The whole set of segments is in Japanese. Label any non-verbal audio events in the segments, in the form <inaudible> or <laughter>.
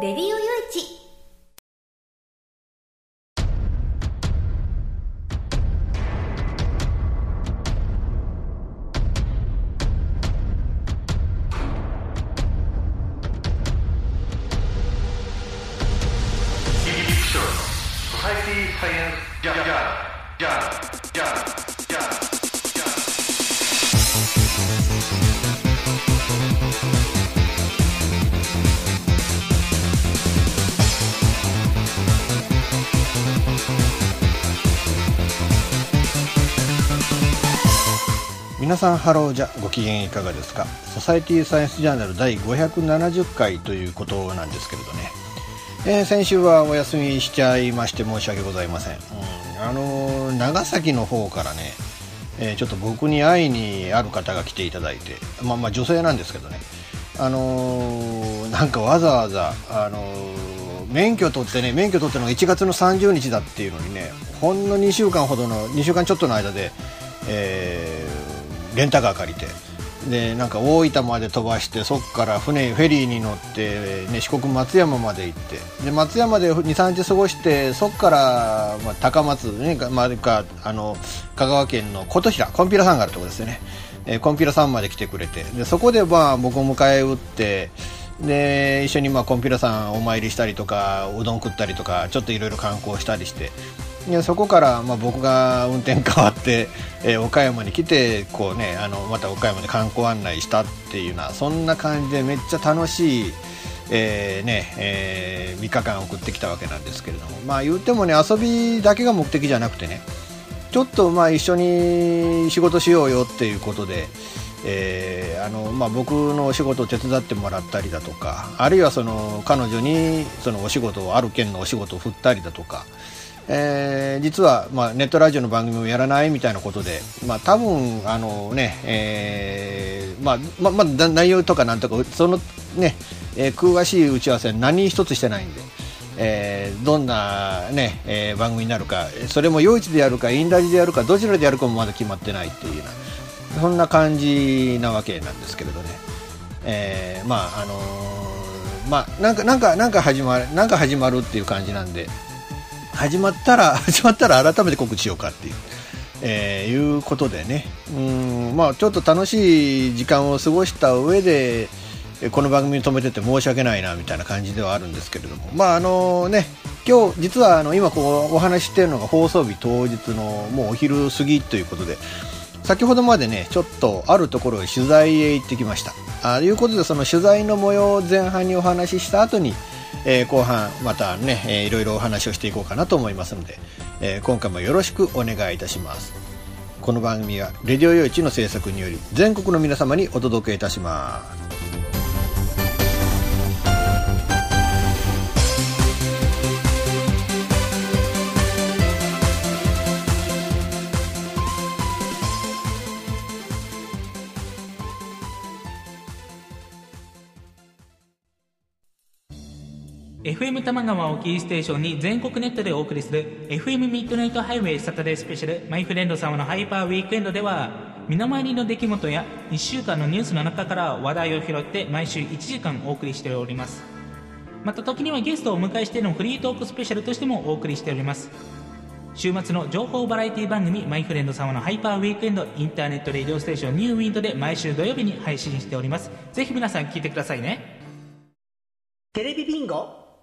レディオさんハローじゃご機嫌いかがですか？ソサエティサイエンスジャーナル第570回ということなんですけれどね、えー先週はお休みしちゃいまして申し訳ございません、うんあのー長崎の方からね、えーちょっと僕に会いにある方が来ていただいてまあまあ女性なんですけどね。あのーなんかわざわざあのー免許取ってね免許取ったのが1月の30日だっていうのにねほんの2週間ほどの2週間ちょっとの間で、えーレンタカー借りて。でなんか大分まで飛ばしてそこから船フェリーに乗って、ね、四国松山まで行って。で松山で23日過ごしてそこから、まあ、高松、ねまあ、かあの香川県の琴平コンピラ山があるところですよね、えーコンピラ山まで来てくれて。でそこでまあ僕を迎え撃ってで一緒にまあコンピラ山お参りしたりとかうどん食ったりとかちょっといろいろ観光したりして。そこからまあ僕が運転変わって、<laughs> えー岡山に来てこう、ね、あのまた岡山で観光案内したっていうようなそんな感じでめっちゃ楽しい、えーねえ3日間送ってきたわけなんですけれどもまあ言ってもね遊びだけが目的じゃなくてねちょっとまあ一緒に仕事しようよっていうことで、えーあのまあ、僕のお仕事を手伝ってもらったりだとかあるいはその彼女にそのお仕事ある県のお仕事を振ったりだとか、えー実は、まあ、ネットラジオの番組をやらないみたいなことで、まあ、多分あのね、えーまあままだ内容とかなんとかそのね、えー詳しい打ち合わせは何一つしてないんで。えーどんな、ねえー番組になるかそれも夜市でやるかインラジでやるかどちらでやるかもまだ決まってないっていうようなそんな感じなわけなんですけれどね、えーまああのーまあなんかなんかなんか始まるなんか始まるっていう感じなんで始まったら <laughs> 始まったら改めて告知しようかっていう。えーいうことでね。うんまあちょっと楽しい時間を過ごした上でこの番組に止めてて申し訳ないなみたいな感じではあるんですけれども。まああのね今日実はあの今こうお話ししているのが放送日当日のもうお昼過ぎということで。先ほどまでねちょっとあるところへ取材へ行ってきました。あいうことでその取材の模様を前半にお話しした後に、えー後半またね、えーいろいろお話をしていこうかなと思いますので、えー今回もよろしくお願いいたします。この番組は「レディオ用地の制作により全国の皆様にお届けいたします。FM 玉川をキーステーションに全国ネットでお送りする FM ミッドナイトハイウェイサタデースペシャルマイフレンド様のハイパーウィークエンドでは身の回りの出来事や1週間のニュースの中から話題を拾って毎週1時間お送りしております。また時にはゲストをお迎えしてのフリートークスペシャルとしてもお送りしております。週末の情報バラエティ番組マイフレンド様のハイパーウィークエンドインターネットレディオステーションニューウィンドで毎週土曜日に配信しております。ぜひ皆さん聞いてくださいね。テレビビンゴ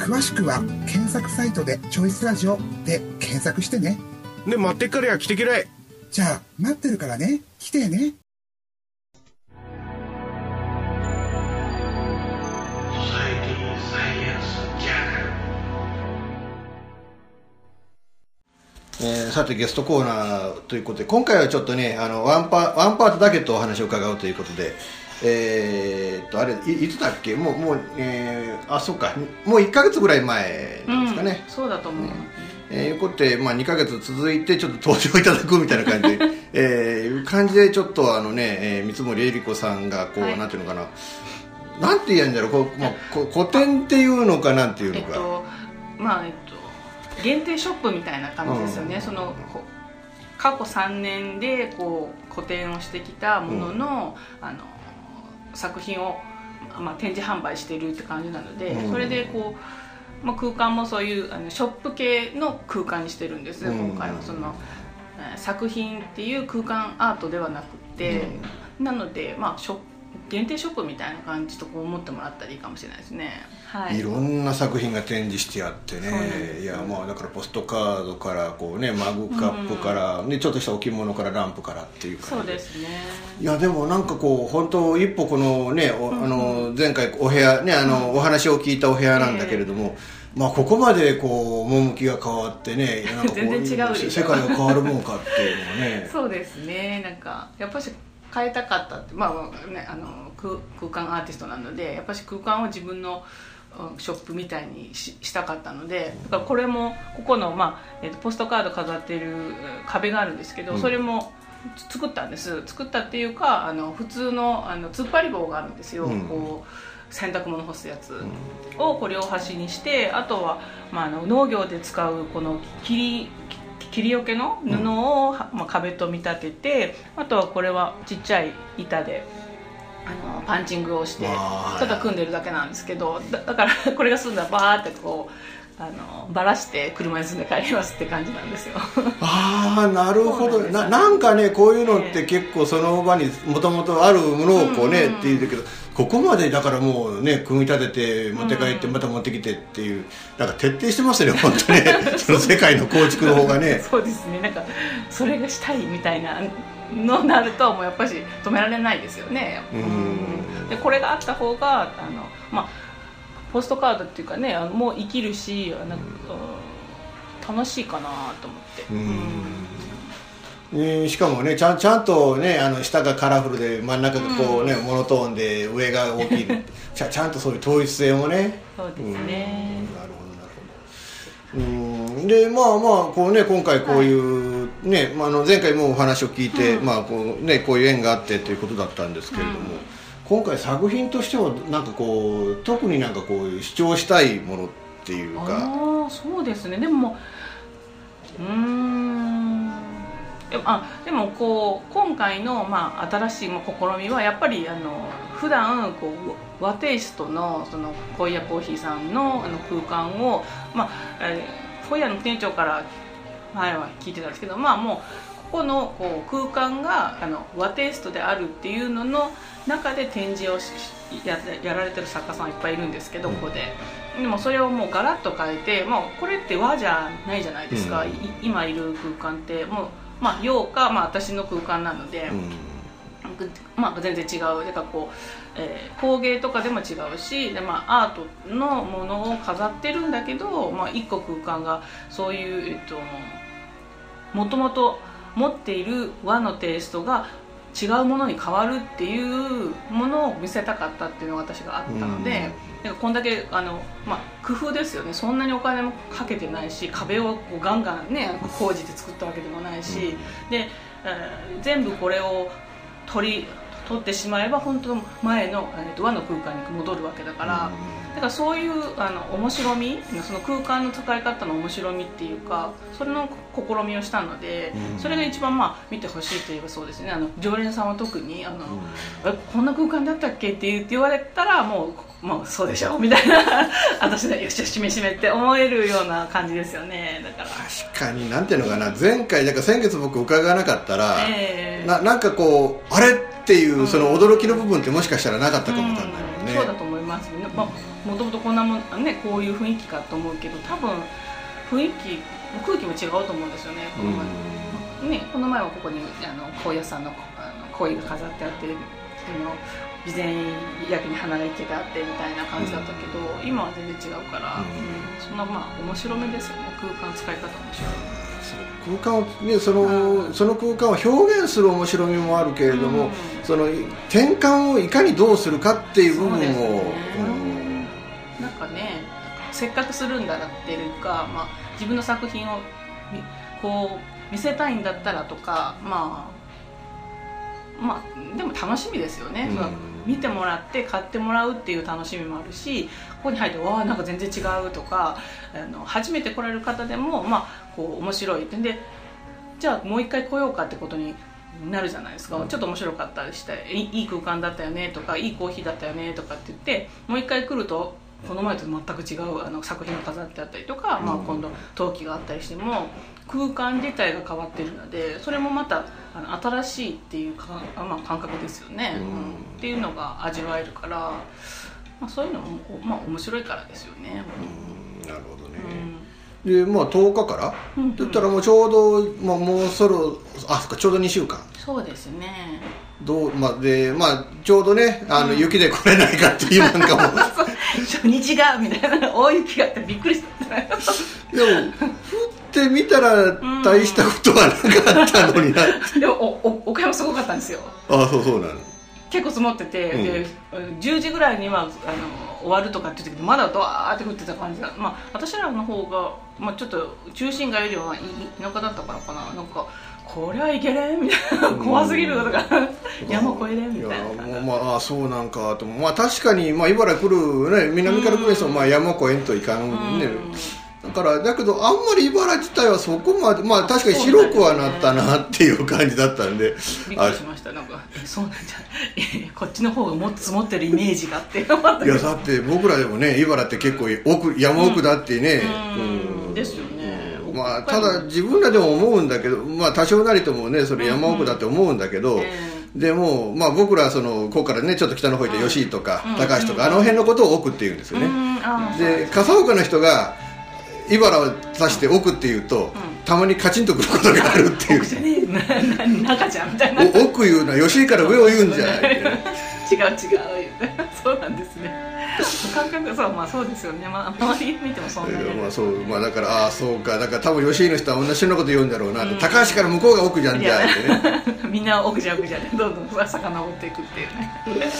詳しくは検索サイトで「チョイスラジオ」で検索してね。で待ってっからや来てきらいじゃあ待ってるからね。来てね。えーさてゲストコーナーということで今回はちょっとねあのワンパワンパートだけとお話を伺うということでえーっとあれいいつだっけ？もうもう、えーあそっか。もう1か月ぐらい前なんですかね、そうだと思う、えー、いうことで、まあ、2か月続いてちょっと登場いただくみたいな感じ。で、<laughs> えーいう感じでちょっとあのね、えー三森恵理子さんがこう、はい。なんていうのかな。なんて言うんだろう。こう、まあ、こ古典っていうのかなんていうのか、えっとまあえっと限定ショップみたいな感じですよね、うん。そのこ過去3年でこう個展をしてきたものの,、あの作品を、まあ、展示販売してるって感じなので、うん。それでこう、まあ、空間もそういうあのショップ系の空間にしてるんです、うん。今回はその、えー作品っていう空間アートではなくて、なので、まあ、ショ限定ショップみたいな感じとこう思ってもらったらいいかもしれないですね。はい。いろんな作品が展示してあってね。いやまあだからポストカードからこうねマグカップから、ね、ちょっとした置物からランプからっていうそう感じで。すね。いやでもなんかこう本当一歩このね、おあの前回お部屋ねあの、お話を聞いたお部屋なんだけれども、まあここまでこう趣が変わってねなんかこう全然違う世界が変わるもんかっていうのがね。<laughs> そうですね。なんかやっぱし変えたかったってまあまあねあの空空間アーティストなのでやっぱし空間を自分のうんショップみたいにししたかったのでだからこれもここの、まあえっとポストカード飾ってるうん壁があるんですけど、うん。それもつ作ったんです。作ったっていうかあの普通のあの突っ張り棒があるんですよ、うん。こう洗濯物干すやつをこう両端にしてあとは、まあ、あの農業で使うこの切り切りよけの布を、はまあ、壁と見立ててあとはこれはちっちゃい板であのパンチングをしてただ組んでるだけなんですけどだだからこれが済んだらバーってこうあのばらして車に積んで帰りますって感じなんですよ。ああなるほどなななんかねこういうのって結構その場にもともとあるものをこうね、うん。っていうけどここまでだからもうね組み立てて持って帰ってまた持ってきてっていうなんか徹底してますね本当ね。<laughs> その世界の構築の方がね。そうですね。なんかそれがしたいみたいなのになるともうやっぱし止められないですよね。うん。でこれがあった方があのまあポストカードっていうかねもう生きるしあの、うん楽しいかなと思って。うん。えーしかもねちゃんちゃんとねあの下がカラフルで真ん中がこうね、モノトーンで上が大きい <laughs> ちゃちゃんとそういう統一性もね。そうですね。うん。なるほどなるほど。うんでまあまあこうね今回こういう、ね、まあ、あの前回もお話を聞いて、まあこうね、こういう縁があってということだったんですけれども、今回作品としてはなんかこう特になんかこういう主張したいものっていうか。ああそうですね。でもうーん。でもあでもこう今回の、まあ、新しいまあ試みはやっぱりあの普段こう和テイストのそのホイヤコーヒーさんのあの空間を、まあえーホイヤの店長から前は聞いてたんですけどまあもうここのこう空間があの和テイストであるっていうのの中で展示をしややられてる作家さんいっぱいいるんですけど、ここで。でもそれをもうガラッと変えて、まあ、これって和じゃないじゃないですか、うん。い今いる空間ってもう、まあ、洋か、まあ、私の空間なので、うん。まあ、全然違う。だからこう、えー工芸とかでも違うしで、まあ、アートのものを飾ってるんだけど、まあ、一個空間がそういう、えっと、もともと持っている和のテイストが違うものに変わるっていうものを見せたかったっていうのが私があったので、なんかこんだけあの、まあ、工夫ですよね。そんなにお金もかけてないし壁をガンガンね工事で作ったわけでもないし、で、えー全部これを取り取ってしまえば本当の前の、えーと和の空間に戻るわけだから、だからそういうあの面白みその空間の使い方の面白みっていうかそれの試みをしたので、それが一番まあ見てほしいといえばそうですね。あの常連さんは特にあの、えこんな空間だったっけって言って言われたらもう、まあ、そうでしょみたいな。<laughs> 私でよしよしめしめって思えるような感じですよね。だから。確かになんていうのかな。前回だから先月僕伺わなかったら、ええ。ななんかこうあれっていうその驚きの部分ってもしかしたらなかったかもわかんないもんね、そうだと思いまます。ね、まあ、もともとこんなもん、ね、こういう雰囲気かと思うけど多分雰囲気空気も違うと思うんですよねこの前,、ね、この前はここにあの高野山のあの鯉が飾ってあってその備前焼きに花が生けてあってみたいな感じだったけど、今は全然違うから、うん。うんそんなまあ面白めですよね空間使い方面白い空間をねそのその空間を表現する面白みもあるけれども、うん。その転換をいかにどうするかっていう部分をかねせっかくするんだなっていうか、まあ、自分の作品をみこう見せたいんだったらとかまあまあでも楽しみですよね、うん。見てもらって買ってもらうっていう楽しみもあるしここに入ってわあなんか全然違うとかあの初めて来られる方でもまあこう面白い。ってでじゃあもう一回来ようかってことになるじゃないですか、ちょっと面白かったりしていいい空間だったよねとかいいコーヒーだったよねとかって言ってもう一回来るとこの前と全く違うあの作品が飾ってあったりとか、まあ、今度陶器があったりしても空間自体が変わってるのでそれもまたあの新しいっていうか、あまあ、感覚ですよね、うん。うんっていうのが味わえるから、まあ、そういうのも、まあ、面白いからですよね。うん。なるほどね、うん。でまあ10日から、うん。うんだったらもうちょうど、まあ、もうそろあそっかちょうど2週間。そうですねどう、まあ、でまあちょうどねあの、雪で来れないかっていうなんかも初 <laughs> 日がみたいな大雪があってびっくりしたでも降ってみたら大したことはなかったのにな、<laughs> でもおお岡山すごかったんですよ。あそうそうなの。結構積もってて、うん。で10時ぐらいにはあの終わるとかって言ってたけどまだドワーって降ってた感じが、まあ、私らの方が、まあ、ちょっと中心街よりはい田舎だったからかな。なんかこりゃいけれんみたいな。怖すぎるとか。山越えれんみたいな。やもうまああそうなんかと。まあ確かに、まあ、茨城来る、ね、南から来る人は、まあ、山越えんといかんね、だからだけどあんまり茨城自体はそこまでまあ確かに白くはなったなっていう感じだったんで。びっくりしました。なんかえそうなんじゃえこっちの方がもっと積もってるイメージがあって。いやだって僕らでもね茨城って結構奥山奥だってね、うん。ですよねまあ、ただ自分らでも思うんだけど、まあ、多少なりともねそれ山奥だって思うんだけど、えでも、まあ、僕らそのここからねちょっと北の方行って吉井とか、うん。高橋とか、あの辺のことを奥って言うんですよね、で笠岡の人が茨を指して奥って言うと、たまにカチンとくることがあるっていう。奥じゃねえなな中じゃん。みたいなお奥言うのは吉井から上を言うんじゃない <laughs> 違う違う。そうなんですね感覚そうまあそうですよね、まあ、周り見てもそんなに。まあそうまあ、だからああそうか。だから多分吉井の人は同じようなこと言うんだろうなって、高橋から向こうが奥じゃんじゃあってね。<laughs> みんな奥じゃ奥じゃねどんどん遡っていくっていうね。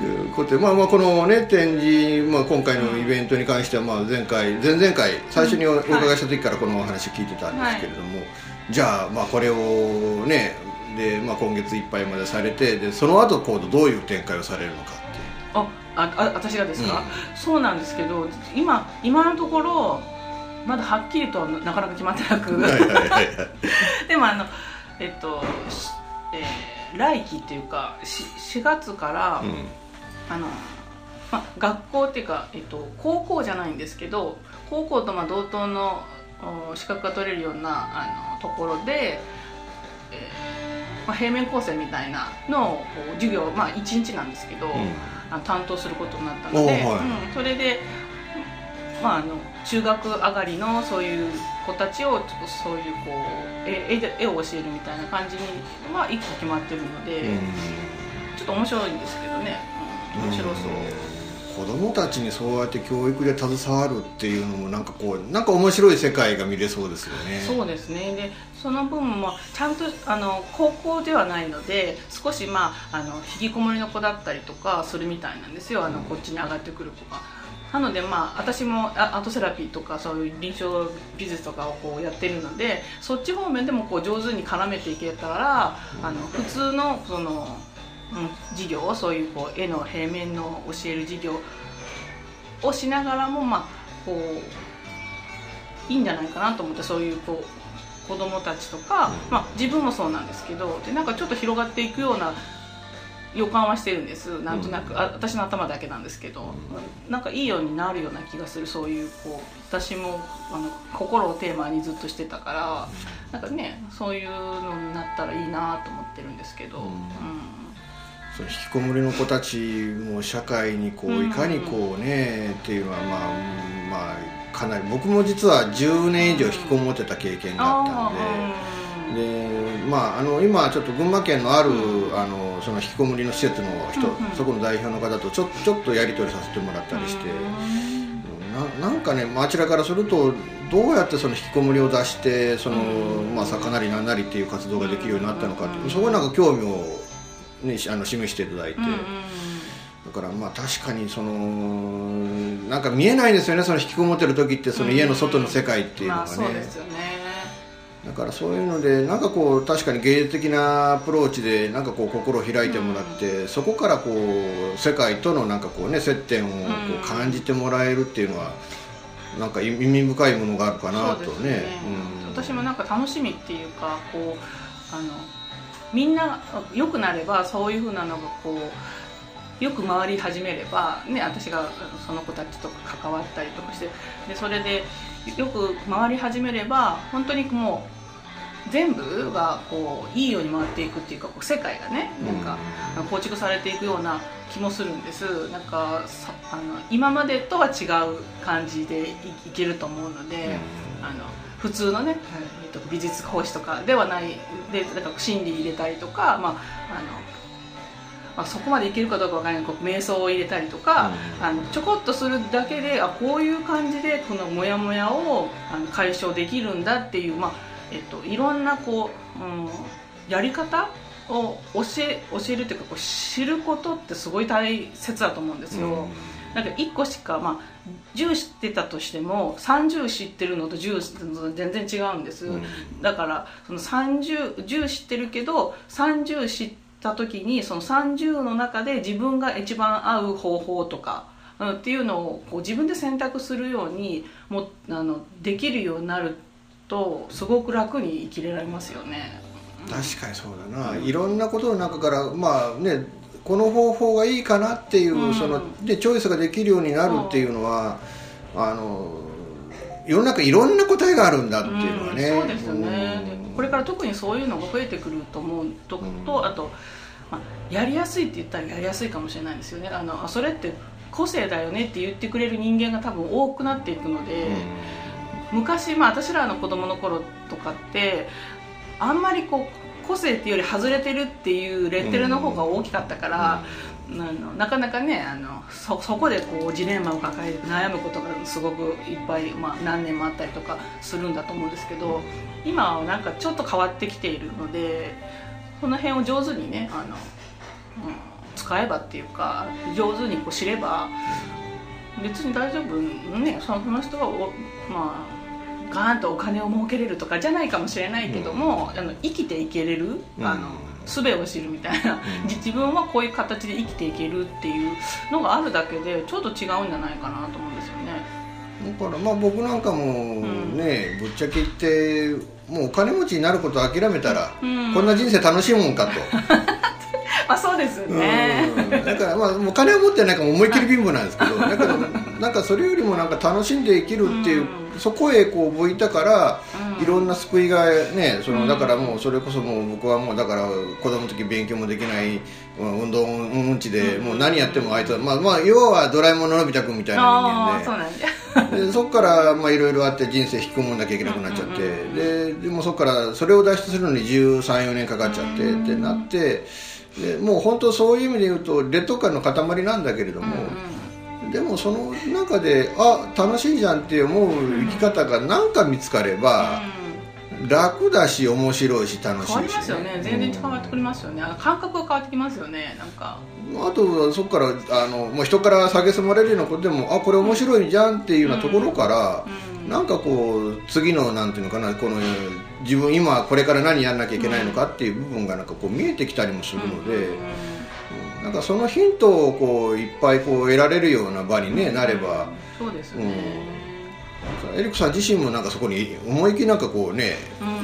いうことでまあまあこのね展示、まあ、今回のイベントに関してはまあ前回前々回最初におお伺いした時からこのお話聞いてたんですけれども、じゃあまあこれをねで、まあ、今月いっぱいまでされてでその後今度どういう展開をされるのかっていう。あああ私がですか、そうなんですけど今今のところまだはっきりとはなかなか決まってなく。<laughs> でもあのえっと、しえー来期っていうかし4月から、あのまあ、学校っていうか、えっと、高校じゃないんですけど高校とまあ同等のお資格が取れるようなあのところで、えーまあ、平面構成みたいなのを授業、まあ、1日なんですけど、あの担当することになったので、はい。うんそれで、まあ、あの中学上がりのそういう子たちをちょっとそういうこう絵絵を教えるみたいな感じには1個決まってるので。うん。ちょっと面白いんですけどね、うん、面白そう、子供たちにそうやって教育で携わるっていうのもなんかこうなんか面白い世界が見れそうですよね。そうですね。でその分もちゃんとあの高校ではないので少しまああの引きこもりの子だったりとかするみたいなんですよ。あのこっちに上がってくる子が。なのでまあ私もあアートセラピーとかそういう臨床美術とかをこうやってるのでそっち方面でもこう上手に絡めていけたらあの普通のその、うん、授業そういうこう絵の平面の教える授業をしながらもまあこういいんじゃないかなと思ってそういうこう子供たちとか、まあ、自分もそうなんですけどでなんかちょっと広がっていくような予感はしてるんです。なんとなく、あ私の頭だけなんですけど、なんかいいようになるような気がするそういうこう私もあの心をテーマにずっとしてたから、なんかねそういうのになったらいいなと思ってるんですけど、うんその引きこもりの子たちも社会にこういかにこうねっていうのはまあうんまあかなり僕も実は10年以上引きこもってた経験があったんで。でまあ、あの今、ちょっと群馬県のある、あのその引きこもりの施設の人、そこの代表の方とちょちょっとやり取りさせてもらったりして、ななんかね、あちらからするとどうやってその引きこもりを出してその、まあ、魚なりなんなりっていう活動ができるようになったのかって、そこになんか興味を、ね、あの示していただいて。だからまあ確かにそのなんか見えないですよねその引きこもってる時ってその家の外の世界っていうのがね,、そうですよね。だからそういうのでなんかこう確かに芸術的なアプローチでなんかこう心を開いてもらって、そこからこう世界とのなんかこうね接点をこう感じてもらえるっていうのはなんか意味深いものがあるかなとね。そうですね。私もなんか楽しみっていうかこうあのみんな良くなればそういうふうなのがこうよく回り始めれば、ね、私がその子たちと関わったりとかしてでそれでよく回り始めれば本当にもう全部がこういいように回っていくっていうかこう世界がねなんか構築されていくような気もするんです。なんかさあの今までとは違う感じでいいけると思うので、あの普通のね、えーと美術講師とかではないでだから心理入れたりとか、まああのまあ、そこまでいけるかどうかわからない。けど瞑想を入れたりとか、あのちょこっとするだけであこういう感じでこのモヤモヤをあの解消できるんだっていう、まあえっと、いろんなこう、うん、やり方を教え教えるっていうかこう知ることってすごい大切だと思うんですよ。なんか1個しか、まあ、10知ってたとしても30知ってるのと10知ってるのと全然違うんです、だからその30 10知ってるけど30知った時にその30の中で自分が一番合う方法とかうんっていうのをこう自分で選択するようにもあのできるようになるとすごく楽に生きれられますよね。確かにそうだな、いろんなことの中からまあねこの方法がいいかなっていう、うん。そのでチョイスができるようになるっていうのは、あの世の中いろんな答えがあるんだっていうのはね、うん。そうですよね、うん。でこれから特にそういうのが増えてくると思うとと、あと、まあ、やりやすいって言ったらやりやすいかもしれないですよね。あのあそれって個性だよねって言ってくれる人間が多分多くなっていくので、昔、まあ、私らの子供の頃とかってあんまりこう個性っていうより外れてるっていうレッテルの方が大きかったから、あのなかなかねあのそそこでこうジレンマを抱えて悩むことがすごくいっぱい、まあ、何年もあったりとかするんだと思うんですけど今はなんかちょっと変わってきているのでその辺を上手にねあの、うん、使えばっていうか上手にこう知れば別に大丈夫ねそのその人はおまあガーンとお金を儲けれるとかじゃないかもしれないけども、あの生きていけれる、あの術を知るみたいな、じ <laughs> 自分はこういう形で生きていけるっていうのがあるだけでちょっと違うんじゃないかなと思うんですよね。だからまあ僕なんかもね、ぶっちゃけ言ってもうお金持ちになることを諦めたら、うん。こんな人生楽しいもんかと。<laughs> まあそうですよね。うん。だからまあもう金は持ってないから思いっきり貧乏なんですけど <laughs> だけどなんかそれよりもなんか楽しんで生きるっていう、そこへこう向いたから、いろんな救いがねそのだからもうそれこそもう僕はもうだから子供の時勉強もできないうん運動音痴でもう何やってもあいつはまあまあ要はドラえもんののび太くんみたいな人間で。でそこからまあいろいろあって人生引き込まなきゃいけなくなっちゃって、ででもそこからそれを脱出するのに134年かかっちゃって、ってなってでもう本当そういう意味で言うと劣等感の塊なんだけれども、でもその中であ楽しいじゃんって思う生き方が何か見つかれば、楽だし面白いし楽しいし、変わりますよね。全然変わってくりますよね。あの感覚が変わってきますよね。なんか。あとはそこからあのもう人から蔑まれるようなことでもあこれ面白いじゃんっていうようなところから、なんかこう次のなんていうのかなこの自分今これから何やんなきゃいけないのかっていう部分がなんかこう見えてきたりもするので、うんなんかそのヒントをこういっぱいこう得られるような場に、ねなれば。そうですようんね。エリックさん自身もなんかそこに思いっきりなんかこうね、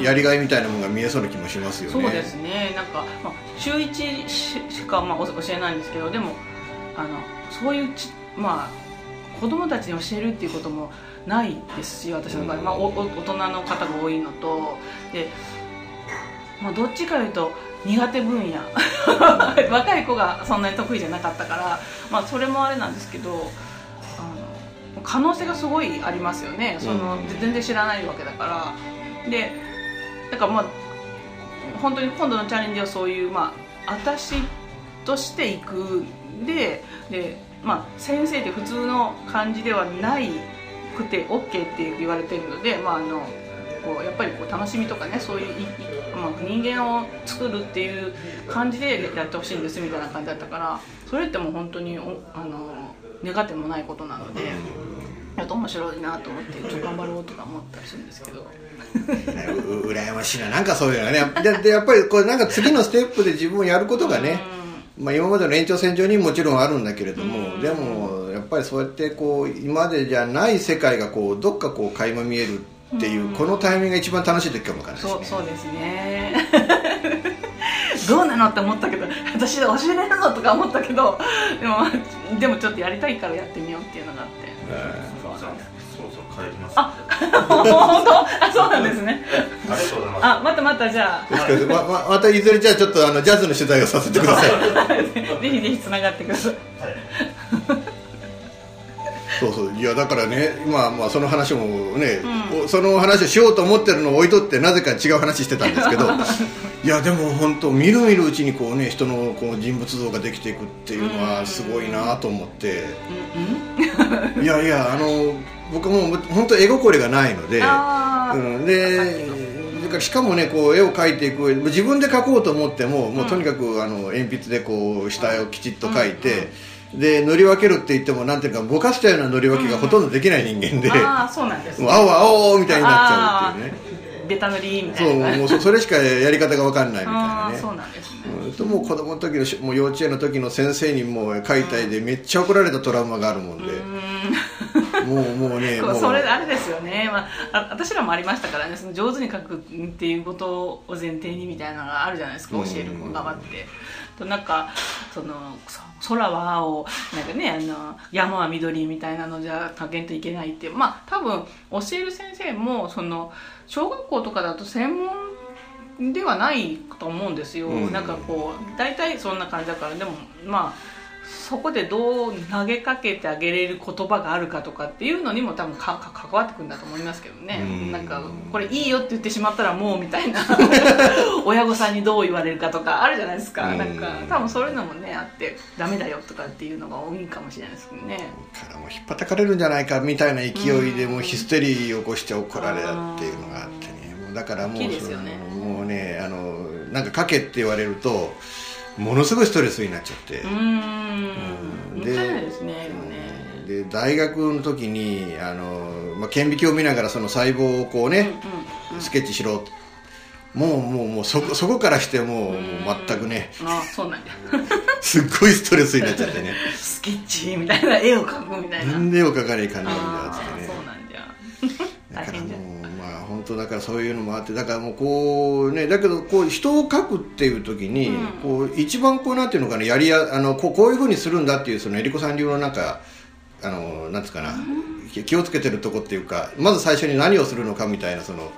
やりがいみたいなものが見えそうな気もしますよね。そうですね。なんか、まあ、週一ししか、まあ、お教えないんですけど、でも。あの、そういうち、まあ。子供たちに教えるっていうこともないですし、私の場合、まあ、おお大人の方が多いのと。で。まあ、どっちかというと苦手分野 <laughs> 若い子がそんなに得意じゃなかったから、まあ、それもあれなんですけどあの可能性がすごいありますよねその、うん全然知らないわけだからでだからまあ本当に今度のチャレンジはそういうまあ私としていくでで、まあ、先生って普通の感じではないくて OK って言われてるので、まあ、あのこうやっぱりこう楽しみとかねそういういいまあ、人間を作るっていう感じでやってほしいんですみたいな感じだったからそれってもう本当におあの願ってもないことなので。やっと面白いなと思ってちょっと頑張ろうとか思ったりするんですけど。羨ましいな。なんかそういうのがね。ででやっぱりこうなんか次のステップで自分をやることがね、まあ、今までの延長線上にもちろんあるんだけれども、でもやっぱりそうやってこう今までじゃない世界がこうどっかこう垣間見えるっていう、このタイミングが一番楽しい時かもわからないですねそうそうですね。<laughs> どうなのって思ったけど私で教えれるのとか思ったけどでもでもちょっとやりたいからやってみようっていうのがあって。そうじゃあそうそう帰ります。あ本当？あそうなんですね。ありがとうございます。あまたまたじゃあ、はいまままたいずれじゃあちょっとあのジャズの取材をさせてください。<laughs> ぜひぜひつながってください。そうそう。いやだからねまあまあその話もね、おその話をしようと思ってるのを置いとってなぜか違う話してたんですけど <laughs> いやでも本当みるみるうちにこうね人のこう人物像ができていくっていうのはすごいなと思って、いやいやあの僕も本当絵心がないので、うん、でしかもねこう絵を描いていく自分で描こうと思っても、もうとにかくあの鉛筆でこう下絵をきちっと描いて、で塗り分けるって言ってもなんていうかぼかしたような塗り分けがほとんどできない人間で、ああそうなんですもう青青みたいになっちゃうっていうねベタ塗りみたそういなもうそそれしかやり方が分かんないみたいなね。そうなんですね。うん。ともう子供の時のしもう幼稚園の時の先生にもう描いたいでめっちゃ怒られたトラウマがあるもんで、もうもうね <laughs> もう。それあれですよね、まあ、あ私らもありましたからね。その上手に書くっていうことを前提にみたいなのがあるじゃないですか。教える子側って。となんかそのそ空は青なんかねあの山は緑みたいなのじゃ加減といけないってまあ多分教える先生もその小学校とかだと専門ではないと思うんですよ、うん。なんかこう大体そんな感じだから。でもまあそこでどう投げかけてあげれる言葉があるかとかっていうのにも多分かか関わってくるんだと思いますけどね、うん。なんかこれいいよって言ってしまったらもうみたいな。親御さんにどう言われるかとかあるじゃないですか、うん。なんか多分そういうのもねあってダメだよとかっていうのが多いかもしれないですけどね。からもう引っ叩かれるんじゃないかみたいな勢いでもうヒステリーを起こして怒られたっていうのがあってね。だからもうね。もうねあのなんか書けって言われるとものすごいストレスになっちゃって、うーん。もったいないですねで大学の時にあの、まあ、顕微鏡を見ながらその細胞をこうね、スケッチしろ。もうもうもうそこそこからしてもう,、もう全くね。ああそうなんだ <laughs> すっごいストレスになっちゃってね。<laughs> スケッチみたいな絵を描くみたいな。なんで絵を描かねえかんじゃんあだっつってね。あそうなんじゃ。だから大変じゃ。ん当だからそういうのもあってだからもうこうねだけどこう人を描くっていう時に、こう一番こうなんていうのかなやりやあのこうこういうふうにするんだっていうそのえりこさん流のなんかあのなんつうかな、気をつけてるとこっていうかまず最初に何をするのかみたいなその、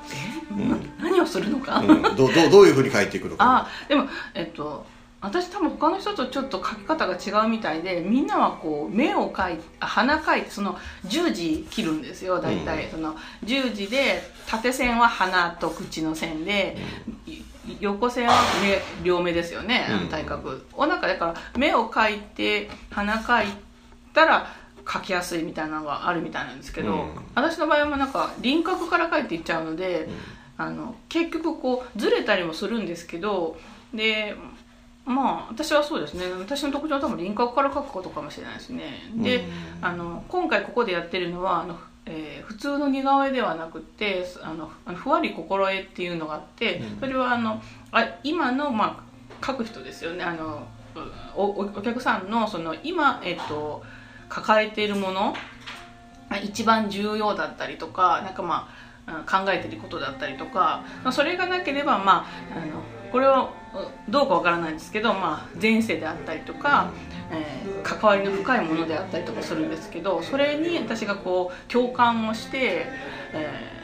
何をするのか、うん、どうどうどういうふうに描いていくのか。あでもえっと私多分他の人とちょっと描き方が違うみたいでみんなはこう目を描いてあ鼻描いてその十字切るんですよ大体、その十字で縦線は鼻と口の線で、い横線は目両目ですよね、うん。体格。お腹だから目を描いて鼻描いたら描きやすいみたいなのがあるみたいなんですけど、うん。私の場合はなんか輪郭から描いていっちゃうので、あの結局こうずれたりもするんですけどでまあ私はそうですね。私の特徴は多分輪郭から描くことかもしれないですね。で、あの今回ここでやってるのはあの、えー普通の似顔絵ではなくてあのふわり心絵っていうのがあってそれはあのあ今の、まあ、描く人ですよね。あのおおお客さんのその今、えっと抱えているもの一番重要だったりとかなんかまあ考えてることだったりとかまあそれがなければまああのこれはうどうかわからないんですけど、まあ、前世であったりとか、えー関わりの深いものであったりとかするんですけどそれに私がこう共感をして、えー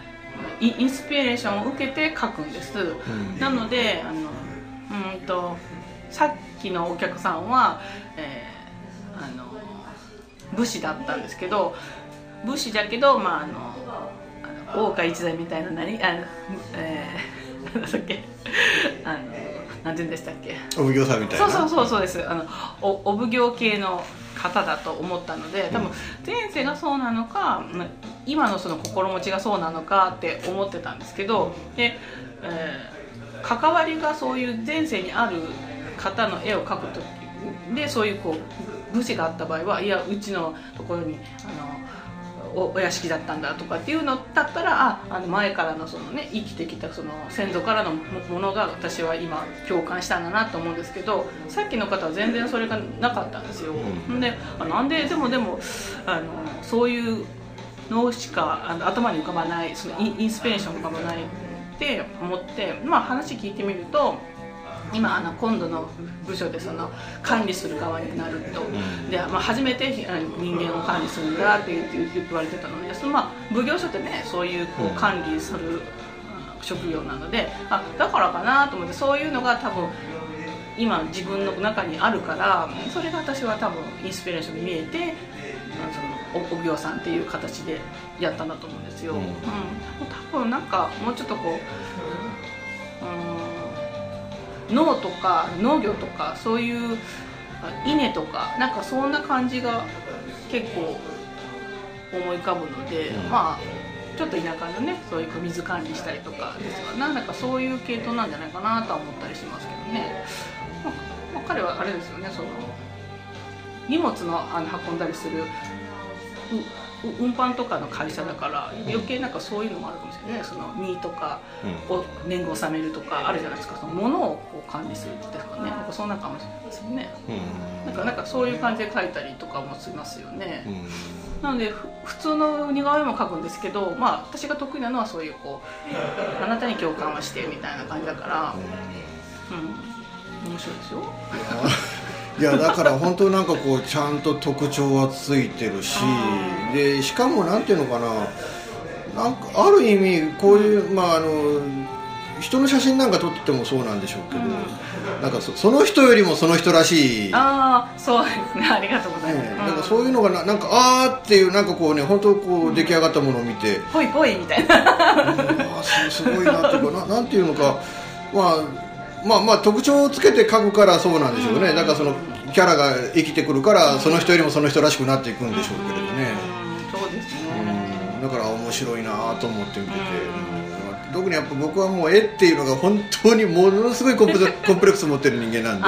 インスピレーションを受けて書くんです、なのであのうんとさっきのお客さんは、えー、あの武士だったんですけど武士だけどまああの大岡一代みたいな何あのえー、なんだっけあのなんて言うんでしたっけ？お奉行さんみたいな？そうそうそうそうです。あのおお奉行系の方だと思ったので多分前世がそうなのかま今のその心持ちがそうなのかって思ってたんですけどで、えー関わりがそういう前世にある方の絵を描く時でそういうこう武士があった場合はいやうちのところにあのおお屋敷だったんだとかっていうのだったらああの前からのそのね生きてきたその先祖からのもものが私は今共感したんだなと思うんですけどさっきの方は全然それがなかったんですよ。うんであなんででもでもあのそういうのしかあの頭に浮かばないそのインインスピレーションが浮かばないって思って、まあ、話聞いてみると今あの今度の部署でその管理する側になると、でまあ、初めてあ人間を管理するんだって言われてたのでその、まあ、奉行所ってねそういうこううん。管理する職業なのであだからかなと思ってそういうのが多分今自分の中にあるからそれが私は多分インスピレーションに見えてそのお行さんっていう形でやったんだと思うんですよ、ううんん。多分なんかもうちょっとこう、うん、農とか農業とかそういうあ稲とかなんかそんな感じが結構思い浮かぶので、うん。まあちょっと田舎のねそういう水管理したりとかですわな。んだかそういう系統なんじゃないかなとは思ったりしますけどね、まあまあ彼はあれですよ。ねその荷物のあの運んだりする運搬とかの会社だから余計なんかそういうのもあるかもしれない。ねその荷とかを年貢納めるとかあるじゃないですか。その物をこう管理するっていうかね。なんかそんなかもしれないですよね。うん。なんかなんかそういう感じで書いたりとかもしますよね、うん。なのでふ普通の似顔絵も描くんですけど、まあ、私が得意なのはそういうこうあなたに共感はしてみたいな感じだから、うん、面白いですよ。<laughs> いやだから本当なんかこうちゃんと特徴はついてるしでしかもなんていうのかななんかある意味こういう、まああの人の写真なんか撮っててもそうなんでしょうけど、なんかそその人よりもその人らしい、ああそうですね。ありがとうございます、ねなんかそういうのがななんかあーっていうなんかこうね本当こう出来上がったものを見て、ぽいぽいみたいな。ああすすごいなっていうかななんていうのか、まあ、まあまあ特徴をつけて描くからそうなんでしょうね、なんかそのキャラが生きてくるからその人よりもその人らしくなっていくんでしょうけれどね、うん。そうですうね、ん、だから面白いなと思って見てて、うん。特にやっぱ僕はもう絵っていうのが本当にものすごいコンプレコンプレックス持ってる人間なんで。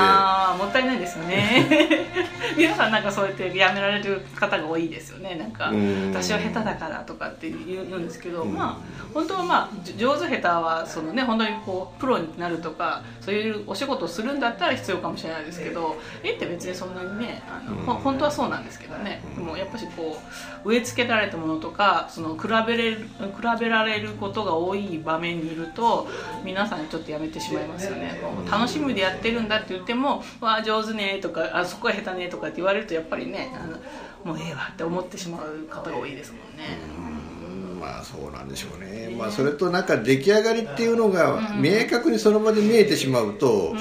もったいないですよね。<laughs> 皆さんなんかそうやってやめられる方が多いですよね。なんかうん。私は下手だからとかって言うんですけど、うん。まあ本当はまあじ上手下手はそのね本当にこうプロになるとかそういうお仕事をするんだったら必要かもしれないですけど絵って別にそんなにねあの、本当はそうなんですけどね。でもやっぱしこう植え付けられたものとかその比べれる比べられることが多い場面にいると皆さんちょっとやめてしまいますよね、楽しみでやってるんだって言っても「わあ上手ね」とかあ「そこは下手ね」とかって言われるとやっぱりねあのもうええわって思ってしまう方が多いですもんね。うんまあそうなんでしょうね、まあ、それとなんか出来上がりっていうのが明確にその場で見えてしまうと、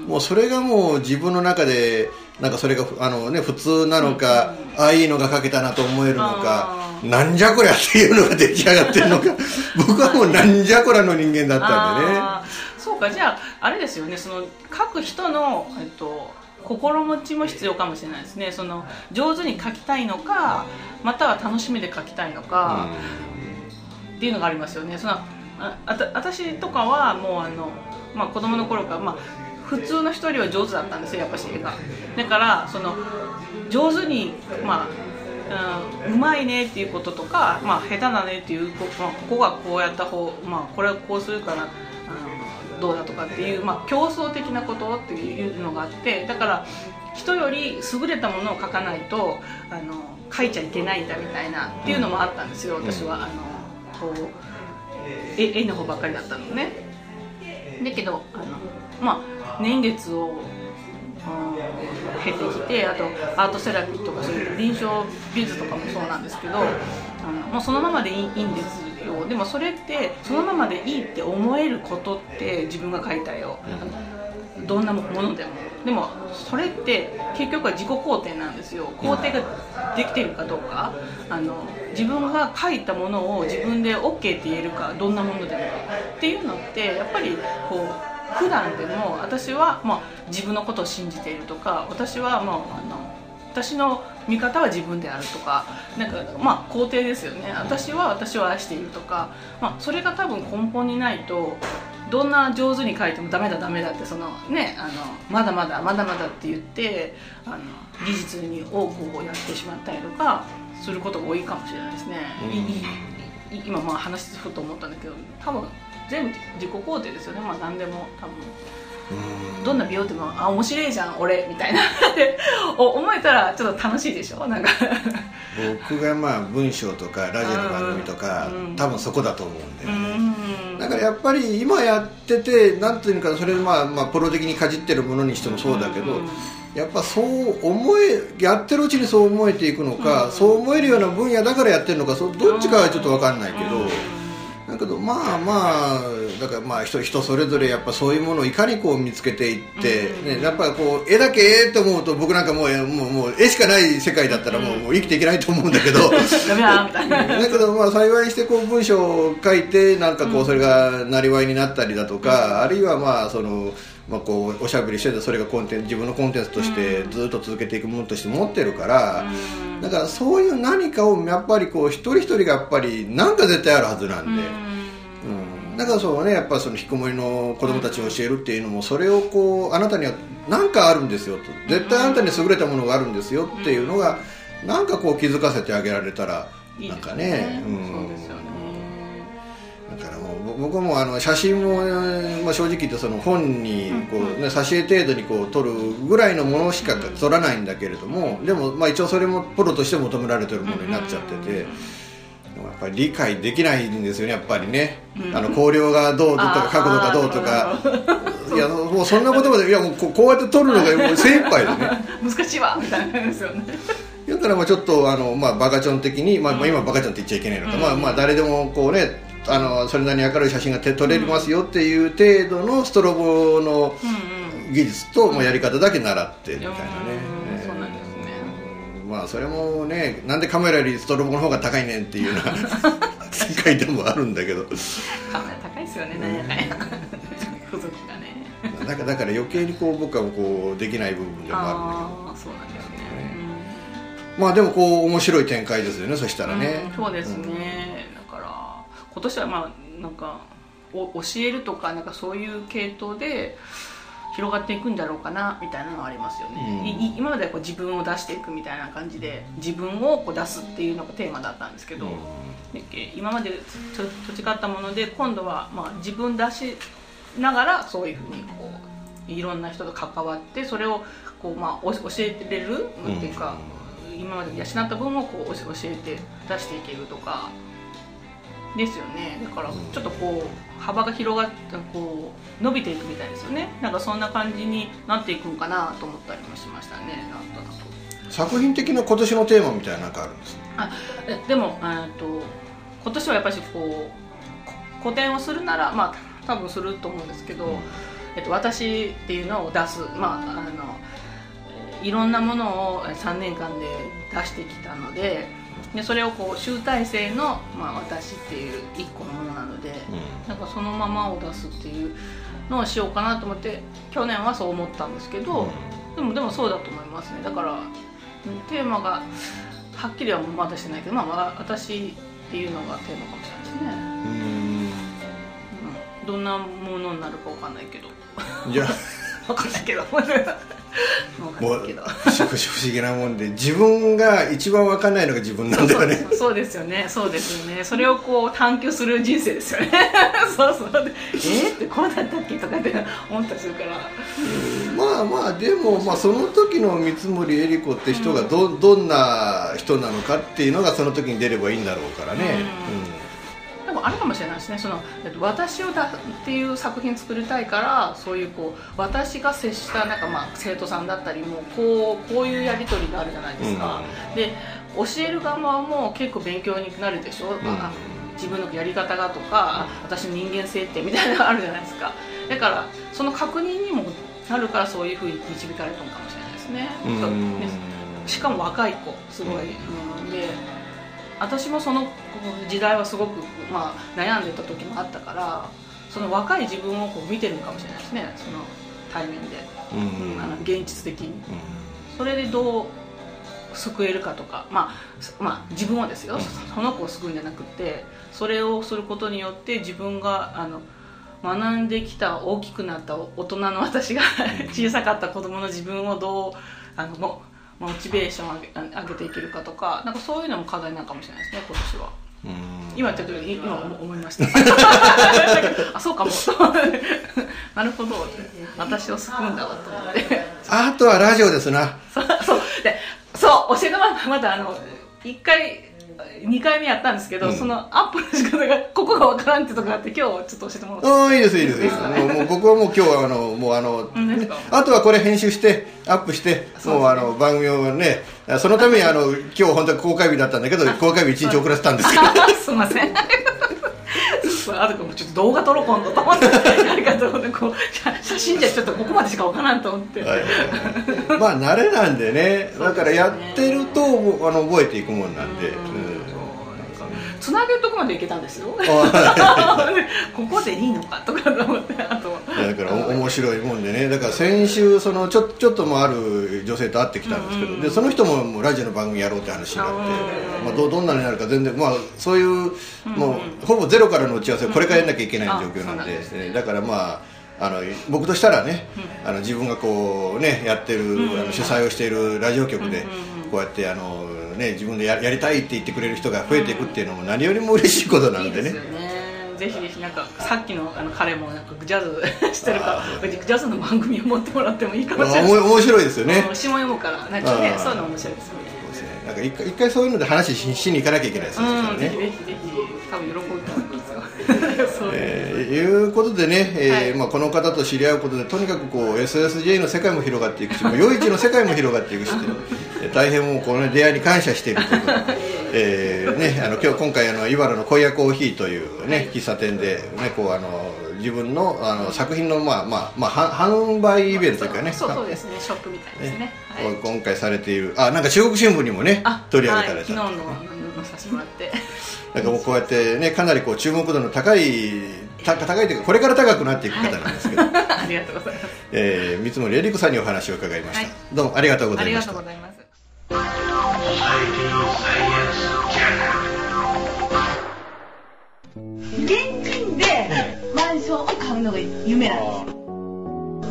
うん。もうそれがもう自分の中でなんかそれがあの、ね、普通なのか、ああいいのが描けたなと思えるのかあなんじゃこりゃっていうのが出来上がってるのか。<laughs> 僕はもうなんじゃこりゃの人間だったんでねそうかじゃああれですよねその書く人の、えっと、心持ちも必要かもしれないですね。その上手に書きたいのかまたは楽しみで書きたいのか、っていうのがありますよね。そのああた私とかはもうあの、まあ、子供の頃から、まあ、普通の人よりは上手だったんですよやっぱし絵が。だからその上手にまあ、うん、うまいねっていうこととか、まあ、下手だねっていうこ,、まあ、ここがこうやった方、まあ、これはこうするからどうだとかっていう、まあ、競争的なことっていうのがあってだから人より優れたものを描かないとあの描いちゃいけないんだみたいなっていうのもあったんですよ私は。あのこう絵絵の方ばっかりだったのね。だけどあのまあ年月をうん経てきてあとアートセラピーとかそういう臨床美術とかもそうなんですけどあのもうそのままでいいいいんですでもそれってそのままでいいって思えることって自分が描いた絵を、あのどんなものでも。でもそれって結局は自己肯定なんですよ。肯定ができてるかどうか。あの自分が書いたものを自分で OK って言えるかどんなものでも。っていうのってやっぱりこう普段でも私は、まあ、自分のことを信じているとか私は、まあ、あの私の見方は自分であるとかなんかまあ肯定ですよね。私は私を愛しているとか、まあ、それが多分根本にないとどんな上手に書いてもダメだダメだってそのねあのまだまだまだまだって言ってあの技術に多くをやってしまったりとかすることが多いかもしれないですね、いい今まあ話すふと思ったんだけど多分全部自己肯定ですよね。まあ何でも多分。どんな美容ってもあ面白いじゃん俺みたいな。って思えたらちょっと楽しいでしょ？なんか。僕がまあ文章とかラジオの番組とか、多分そこだと思うんだよね、だからやっぱり今やっててなんていうかそれまあまあプロ的にかじってるものにしてもそうだけど、やっぱそう思えやってるうちにそう思えていくのか、そう思えるような分野だからやってるのかそどっちかはちょっと分かんないけど、だけどまあまあだからまあ人人それぞれやっぱそういうものをいかにこう見つけていって、ね、やっぱこう絵だけええと思うと僕なんかもうもうもう絵しかない世界だったらもう,、もう生きていけないと思うんだけどだけどまあ幸いしてこう文章を書いてなんかこうそれがなりわいになったりだとか、あるいはまあそのまあ、こうおしゃべりしててそれがコンテン自分のコンテンツとしてずっと続けていくものとして持ってるから、だからそういう何かをやっぱりこう一人一人がやっぱり何か絶対あるはずなんで。うん、だからそうねやっぱその引きこもりの子供たちを教えるっていうのもそれをこうあなたには何かあるんですよと。絶対あなたに優れたものがあるんですよっていうのがなんかこう気づかせてあげられたらなんかね、うん、そうですよねだからもう僕もあの写真も、まあ、正直言ってその本にこう、ね、挿絵程度にこう撮るぐらいのものしか撮らないんだけれどもでもまあ一応それもプロとして求められてるものになっちゃってて。やっぱり理解できないんですよねやっぱりね、あの光量がどうとか角度がどうとか。いやもうそんなことまでいやもうこうやって撮るのがもう精一杯でね。<laughs> 難しいわみたいな。ですよねだからまあちょっとあの、まあ、バカチョン的に、まあ、今バカチョンって言っちゃいけないのか、まあまあ誰でもこうねあのそれなりに明るい写真が撮れますよっていう程度のストロボの技術と、もうやり方だけ習ってみたいなね、そうなん。ですねまあそれもねなんでカメラよりストロボの方が高いねんっていうような世界でもあるんだけど。カメラ高いですよねなんやかんや。付属がねだからだから余計にこう僕はこうできない部分でもあるんだけど。あそうなんですね、まあでもこう面白い展開ですよねそしたらね、そうですね、今年はまあなんかお教えるとかなんかそういう系統で広がっていくんだろうかなみたいなのはありますよね、うん、今まではこう自分を出していくみたいな感じで自分をこう出すっていうのがテーマだったんですけど、うん、今まで土地買ったもので今度はまあ自分出しながらそういうふうにこういろんな人と関わってそれをこうまあ教えれるっていうか、うん、今まで養った分をこう教えて出していけるとかですよね。だからちょっとこう幅が広がってこう伸びていくみたいですよね。なんかそんな感じになっていくんかなと思ったりもしましたね。なんとなく。作品的な今年のテーマみたいななんかあるんですあでもと今年はやっぱりこう古典をするならまあ多分すると思うんですけど、うん、えっと、私っていうのを出す。まああのいろんなものを3年間で出してきたのででそれをこう集大成の、まあ、私っていう一個のものなので、うん、なんかそのままを出すっていうのをしようかなと思って去年はそう思ったんですけど、うん、でもでもそうだと思いますね。だからテーマがはっきりはまだしてないけど、まあ、私っていうのがテーマかもしれないですね。うん、どんなものになるかわかんないけど。じゃあ分かんないけど。もう不思議なもんで自分が一番分かんないのが自分なんだよね。そうですよね。そうですよね。それをこう探求する人生ですよね。<laughs> そうそう。えー、ってこうだったっけとかって思ったりするから。まあまあでも、まあ、その時の三森恵理子って人がど,、どんな人なのかっていうのがその時に出ればいいんだろうからね、うんもあるかもしれないですね。その私をだっていう作品作りたいからそういうこう私が接したなんかまあ生徒さんだったりもこうこういうやり取りがあるじゃないですか、うん、で教える側も結構勉強になるでしょ、うん、自分のやり方がとか私の人間性ってみたいなのがあるじゃないですか。だからその確認にもなるからそういうふうに導かれたのかもしれないですね。うんねしかも若い子すごい、うん、で私もその時代はすごく、まあ、悩んでた時もあったからその若い自分をこう見てるのかもしれないですねその対面で、うんあの現実的に。それでどう救えるかとか、まあすまあ、自分はですよ、その子を救うんじゃなくてそれをすることによって自分があの学んできた大きくなった大人の私が <laughs> 小さかった子供の自分をどうあのモモチベーションを上げ上げていけるかとかなんかそういうのも課題なのかもしれないですね今年は。うん。今言った時に今思思いました。<laughs> あそうかも。<laughs> なるほど。私を救うんだわと思って。あとはラジオですな。<laughs> そうそう。でそう教えてもらまだあの1回2回目やったんですけど、うん。そのアップの仕方がここがわからんってとこがあって今日ちょっと教えてもらってああいいですいいです。いいですもうもう僕はもう今日はあのもうあの、うん何ですかあとはこれ編集してアップしてもうあの番組をねそのためにあの今日本当は公開日だったんだけど公開日1日遅らせたんですけど。<laughs> すいませんそうあとかもちょっと動画撮ろう今度。と思ってありがとこう写写真じゃちょっとここまでしかわからんと思って、はいまあ慣れなんでね。だからやってるとあの覚えていくもんなんで、うんつなげるとこまでいけたんですよ。<laughs> あ <laughs> ここでいいのかとかと思ってあと。はだからお面白いもんでね。だから先週そのちょちょっともある女性と会ってきたんですけど、でその人ももうラジオの番組やろうって話になって、まあ、どどんなになるか全然まあそういう、もうほぼゼロからの打ち合わせをこれからやんなきゃいけない状況なんで,、ね。だからまああの僕としたらね、あの自分がこうねやってる、あの主催をしているラジオ局で、こうやってあの、ね、自分でややりたいって言ってくれる人が増えていくっていうのも何よりも嬉しいことないんでね。いですよね。ぜひぜひなんかさっきのあの彼もなんかジャズしてるかあらジャズの番組を持ってもらってもいいかもしれあない。面白いですよね。うん詩も読むから。なんかねそういうの面白いですよね。そうですね。なんか一回一回そういうので話ししに行かなきゃいけないですようんぜねひぜひぜひ。多分喜ぶいうことでね、えーはい。まあ、この方と知り合うことでとにかくこう SSJ の世界も広がっていくしもう夜市の世界も広がっていくし、え <laughs> ー大変もうこの出会いに感謝しているということで、<laughs> えーね、あの今日今回あの茨の小屋コーヒーという、ね、喫茶店で、ね、こうあの自分のあの作品の、まあまあまあ、は販売イベントというかねそうそうですね。ショップみたいですね。はい。今回されているあなんか中国新聞にもねあ取り上げられた、はい、昨日の載させてもらって。<laughs> なんかもうこうやってねかなりこう注目度の高いた高いというかこれから高くなっていく方なんですけど、<laughs> ありがとうございます。えー三森恵理子さんにお話を伺いました、はい。どうもありがとうごありがざいました。とうございます。現金でマンションを買うのが夢なんですよ。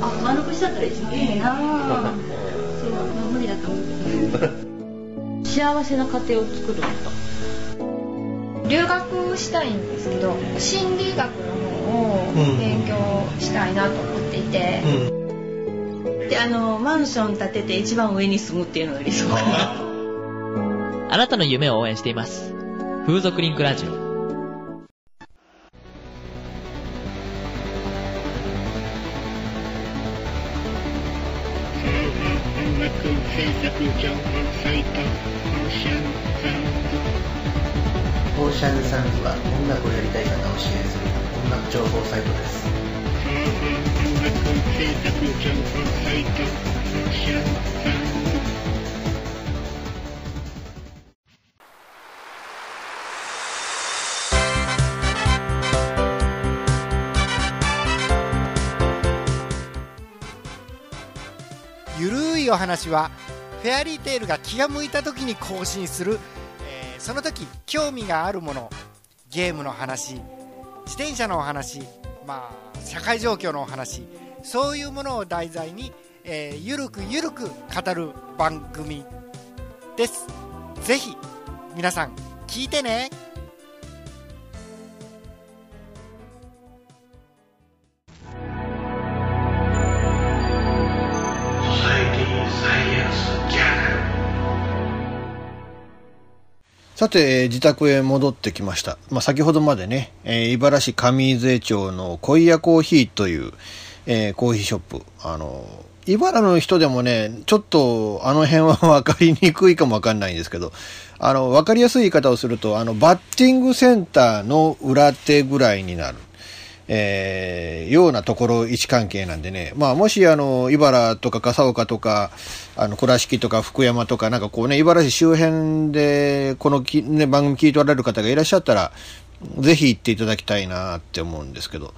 あ丸腰だったら一番いいな <laughs> そう、まあ、無理だと思う <laughs> 幸せな家庭を作ること留学したいんですけど心理学の方を勉強したいなと思っていて、であのマンション建てて一番上に住むっていうのが理想かな。<laughs> あなたの夢を応援しています。風俗リンクラジオ。オーシャンズサウンズは音楽をやりたい方を支援する音楽情報サイトです。ゆるいお話はフェアリーテールが気が向いた時に更新する、その時興味があるものゲームの話自転車のお話まあ社会状況のお話そういうものを題材に、えーゆるくゆるく語る番組です。ぜひ皆さん聞いてね。さて、自宅へ戻ってきました。まあ、先ほどまでね、えー茨城上伊勢町の小屋コーヒーという、えーコーヒーショップ。あの、茨の人でもね、ちょっとあの辺は <laughs> 分かりにくいかも分かんないんですけど、あの、分かりやすい言い方をすると、あの、バッティングセンターの裏手ぐらいになる。えー、ようなところ位置関係なんでね、まあ、もしあの茨とか笠岡とかあの倉敷とか福山とかなんかこうね茨城周辺でこのき、ね、番組聞いておられる方がいらっしゃったらぜひ行っていただきたいなって思うんですけど。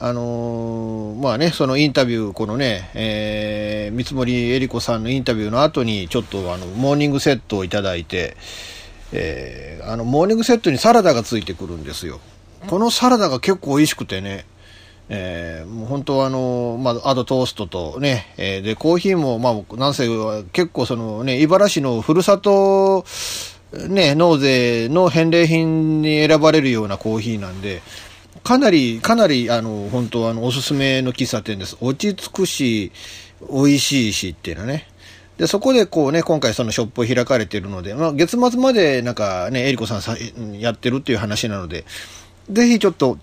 あのー、まあね、そのインタビュー、このね、えー、三森恵理子さんのインタビューの後に、ちょっとあの、モーニングセットをいただいて、えー、あの、モーニングセットにサラダがついてくるんですよ。このサラダが結構美味しくてね、えー、もう本当はあの、まあ、あとトーストとね、えー、で、コーヒーも、まあ、なんせ結構そのね、茨城のふるさと、ね、納税の返礼品に選ばれるようなコーヒーなんで、かなり、かなり、あの、本当あの、おすすめの喫茶店です。落ち着くし、美味しいしっていうのね。で、そこでこうね、今回そのショップを開かれてるので、まあ、月末までなんかね、えりこさんさやってるっていう話なので、ぜひちょっと、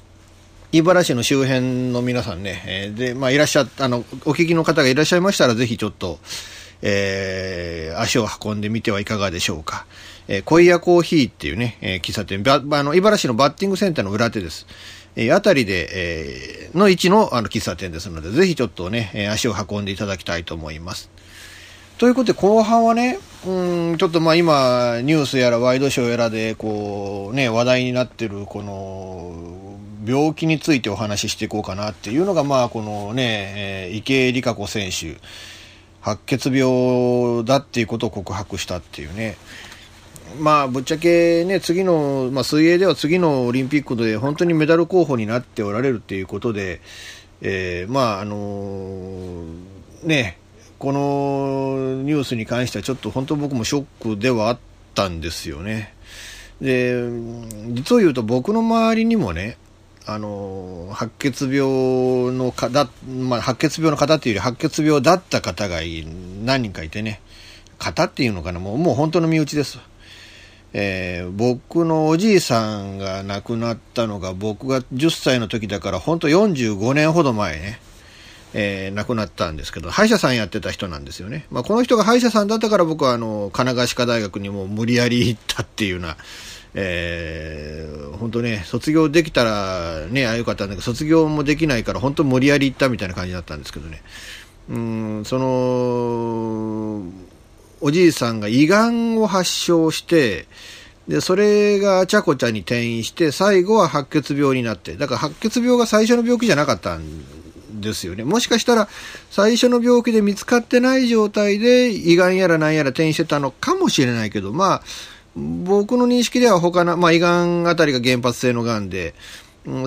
茨城の周辺の皆さんね、えー、で、まあ、いらっしゃあの、お聞きの方がいらっしゃいましたら、ぜひちょっと、えー、足を運んでみてはいかがでしょうか。えー、恋屋コーヒーっていうね、えー、喫茶店、あの、茨城のバッティングセンターの裏手です。えー、あたりで、えー、の位置のあの喫茶店ですので、ぜひちょっとね、え足を運んでいただきたいと思います。ということで、後半はね、うん、ちょっとまあ今、ニュースやらワイドショーやらで、こう、ね、話題になってる、この、病気についてお話ししていこうかなっていうのが、まあ、このね、えー、池江璃花子選手、白血病だっていうことを告白したっていうね。まあ、ぶっちゃけね、次の、まあ、水泳では次のオリンピックで本当にメダル候補になっておられるっていうことで、えー、まあ、あのー、ね、このニュースに関してはちょっと本当僕もショックではあったんですよね。で、実を言うと僕の周りにもね、あの、白血病のかだ、まあ、白血病の方っていうより白血病だった方が何人かいてね、方っていうのかな、もうもう本当の身内です。えー、僕のおじいさんが亡くなったのが僕が10歳の時だから本当45年ほど前ね、えー、亡くなったんですけど歯医者さんやってた人なんですよね、まあ、この人が歯医者さんだったから僕はあの神奈川歯科大学にも無理やり行ったっていうような、えー、本当ね卒業できたらねあよかったんだけど卒業もできないから本当無理やり行ったみたいな感じだったんですけどね。うんそのおじいさんが胃がんを発症して、で、それがあちゃこちゃに転移して、最後は白血病になって、だから白血病が最初の病気じゃなかったんですよね。もしかしたら、最初の病気で見つかってない状態で、胃がんやら何やら転移してたのかもしれないけど、まあ、僕の認識では他の、まあ、胃がんあたりが原発性のがんで、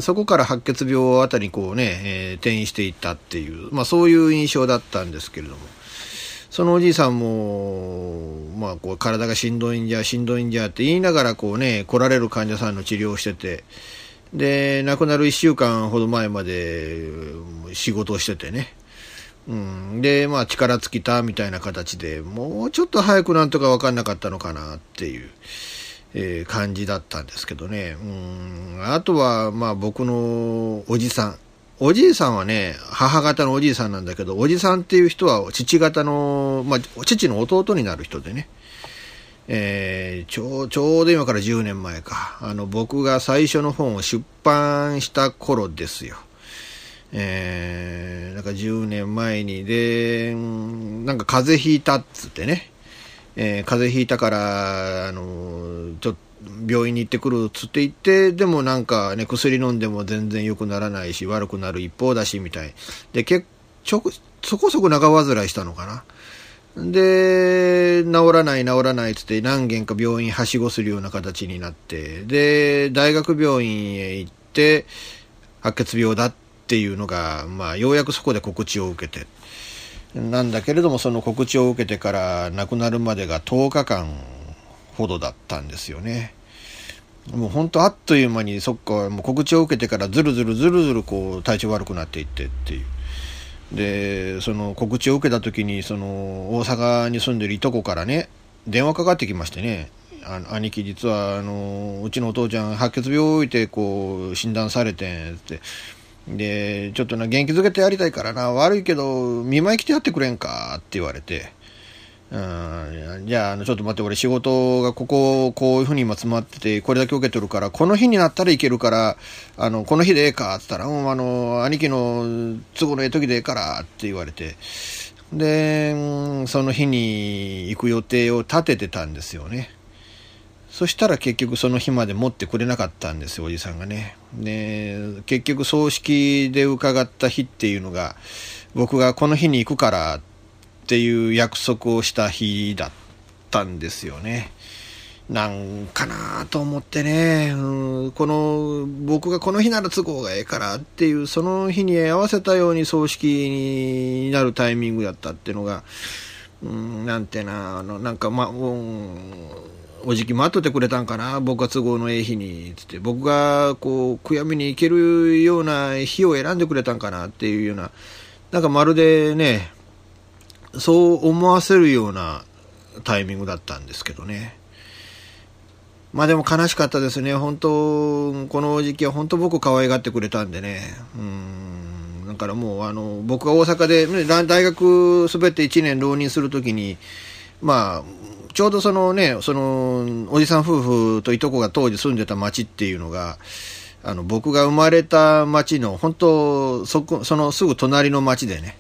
そこから白血病あたりにこうね、えー、転移していったっていう、まあそういう印象だったんですけれども。そのおじいさんも、まあ、こう体がしんどいんじゃ、しんどいんじゃって言いながら、こうね、来られる患者さんの治療をしてて、で、亡くなる1週間ほど前まで仕事をしててね。うん、で、まあ、力尽きたみたいな形で、もうちょっと早くなんとか分かんなかったのかなっていう、えー、感じだったんですけどね。うん、あとは、まあ、僕のおじさん。おじいさんはね、母方のおじいさんなんだけど、おじさんっていう人は父方の、まあ、父の弟になる人でね、えー、ちょう、ちょうど今から10年前か、あの、僕が最初の本を出版した頃ですよ。えー、なんか10年前に、で、なんか風邪ひいたっつってね、えー、風邪ひいたから、あの、ちょっと、病院に行ってくるっつって言って、でもなんかね、薬飲んでも全然良くならないし、悪くなる一方だし、みたい。で、結ちそこそこ長患いしたのかな。で、治らない治らないっつって何軒か病院はしごするような形になって、で、大学病院へ行って、白血病だっていうのが、まあ、ようやくそこで告知を受けて、なんだけれども、その告知を受けてから亡くなるまでが10日間ほどだったんですよね。もう本当あっという間にそっかもう告知を受けてからずるずるずるずるこう体調悪くなっていってっていうでその告知を受けた時にその大阪に住んでるいとこからね電話かかってきましてねあ兄貴実はあのうちのお父ちゃん白血病を置いてこう診断されてんって。でちょっとな元気づけてやりたいからな悪いけど見舞い来てやってくれんかって言われて。うんじゃあ、ちょっと待って、俺仕事がここ、こういうふうに今詰まってて、これだけ受け取るから、この日になったらいけるから、あの、この日でええかって言ったら、うん、あの、兄貴の都合のええ時でええからって言われて、で、その日に行く予定を立ててたんですよね。そしたら結局その日まで持ってくれなかったんですよ、おじさんがね。で、結局葬式で伺った日っていうのが、僕がこの日に行くからっっていう約束をした日だったんですよね。なんかなと思ってね、うん、この、僕がこの日なら都合がええからっていう、その日に合わせたように葬式になるタイミングだったっていうのが、うん、なんてな、あの、なんかま、うん、おじき待っとってくれたんかな、僕が都合のええ日に、つって、僕がこう、悔やみに行けるような日を選んでくれたんかなっていうような、なんかまるでね、そう思わせるようなタイミングだったんですけどね。まあでも悲しかったですね。本当、この時期は本当僕可愛がってくれたんでね。うん。だからもう、あの、僕が大阪で、大学すべて1年浪人するときに、まあ、ちょうどそのね、その、おじさん夫婦といとこが当時住んでた町っていうのが、あの、僕が生まれた町の、本当、そこ、そのすぐ隣の町でね、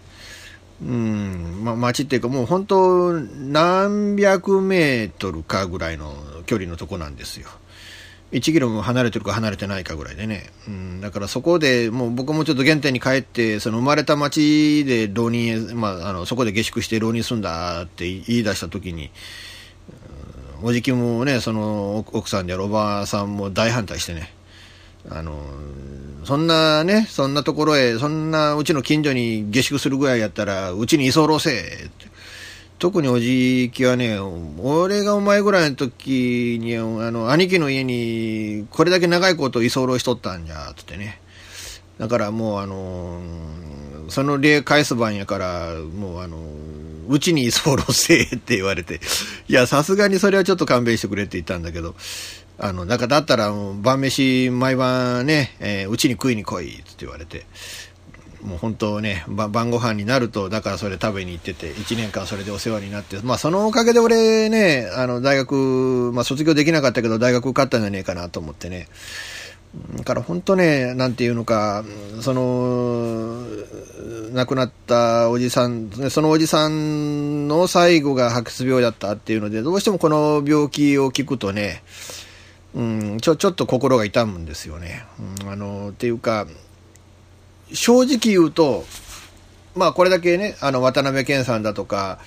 うん、ま、町っていうかもう本当何百メートルかぐらいの距離のとこなんですよ。1キロも離れてるか離れてないかぐらいでね。うん、だからそこでもう僕もちょっと原点に帰って、その生まれた町で浪人、まあ、あの、そこで下宿して浪人するんだって言い出した時に、おじきもね、その奥さんであるおばあさんも大反対してね。あの、そんなね、そんなところへ、そんなうちの近所に下宿するぐらいやったら、うちに居候せえ。特におじいきはね、俺がお前ぐらいの時に、あの、兄貴の家に、これだけ長いこと居候しとったんじゃ、つってね。だからもうあの、その例返す番やから、もうあの、うちに居候せえって言われて、いや、さすがにそれはちょっと勘弁してくれって言ったんだけど、あの、だかだったら、晩飯毎晩ね、えー、うちに食いに来い、って言われて、もう本当ね、晩ご飯になると、だからそれ食べに行ってて、1年間それでお世話になって、まあそのおかげで俺ね、あの、大学、まあ卒業できなかったけど、大学受かったんじゃねえかなと思ってね。だから本当ね、なんていうのか、その、亡くなったおじさん、そのおじさんの最後が白血病だったっていうので、どうしてもこの病気を聞くとね、うん、ちょ、ちょっと心が痛むんですよね。うん、あの、っていうか、正直言うと、まあこれだけね、あの、渡辺謙さんだとか、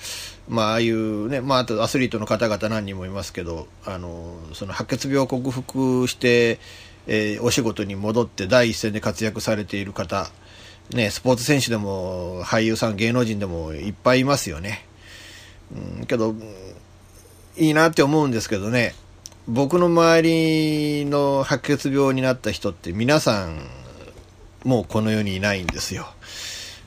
まあああいうね、まああとアスリートの方々何人もいますけど、あの、その白血病を克服して、えー、お仕事に戻って第一線で活躍されている方、ね、スポーツ選手でも俳優さん、芸能人でもいっぱいいますよね。うん、けど、いいなって思うんですけどね、僕の周りの白血病になった人って皆さんもうこの世にいないんですよ。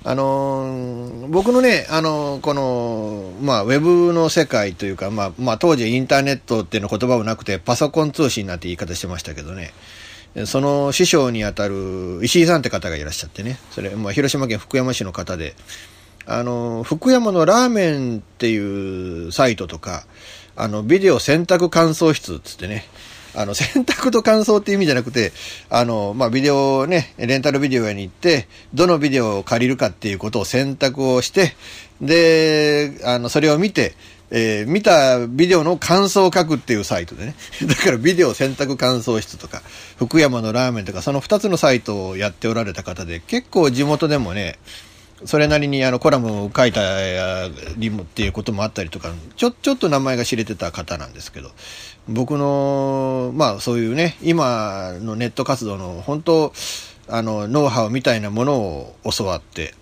あの僕のね、あのこの、まあ、ウェブの世界というか、まあ、まあ、当時インターネットっていうの言葉もなくて、パソコン通信なんて言い方してましたけどね、その師匠にあたる石井さんって方がいらっしゃってね、それ、まあ、広島県福山市の方で、あの、福山のラーメンっていうサイトとか、あの、ビデオ選択感想室つってね、あの、<laughs> 選択と感想っていう意味じゃなくて、あの、まあ、ビデオね、レンタルビデオ屋に行って、どのビデオを借りるかっていうことを選択をして、で、あの、それを見て、えー、見たビデオの感想を書くっていうサイトでね。<laughs> だからビデオ選択感想室とか、福山のラーメンとか、その2つのサイトをやっておられた方で、結構地元でもね、それなりにあのコラムを書いたりもっていうこともあったりとか、ちょ、ちょっと名前が知れてた方なんですけど、僕の、まあそういうね、今のネット活動の本当、あの、ノウハウみたいなものを教わって、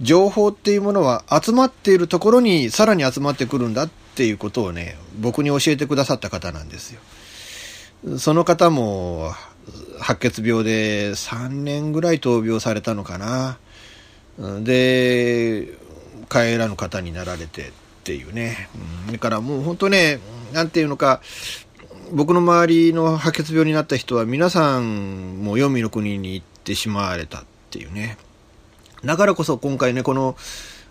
情報っていうものは集まっているところにさらに集まってくるんだっていうことをね、僕に教えてくださった方なんですよ。その方も白血病で3年ぐらい闘病されたのかな。で、帰らぬ方になられてっていうね。だからもう本当ね、なんていうのか、僕の周りの白血病になった人は皆さんも黄泉の国に行ってしまわれたっていうね。だからこそ今回ね、この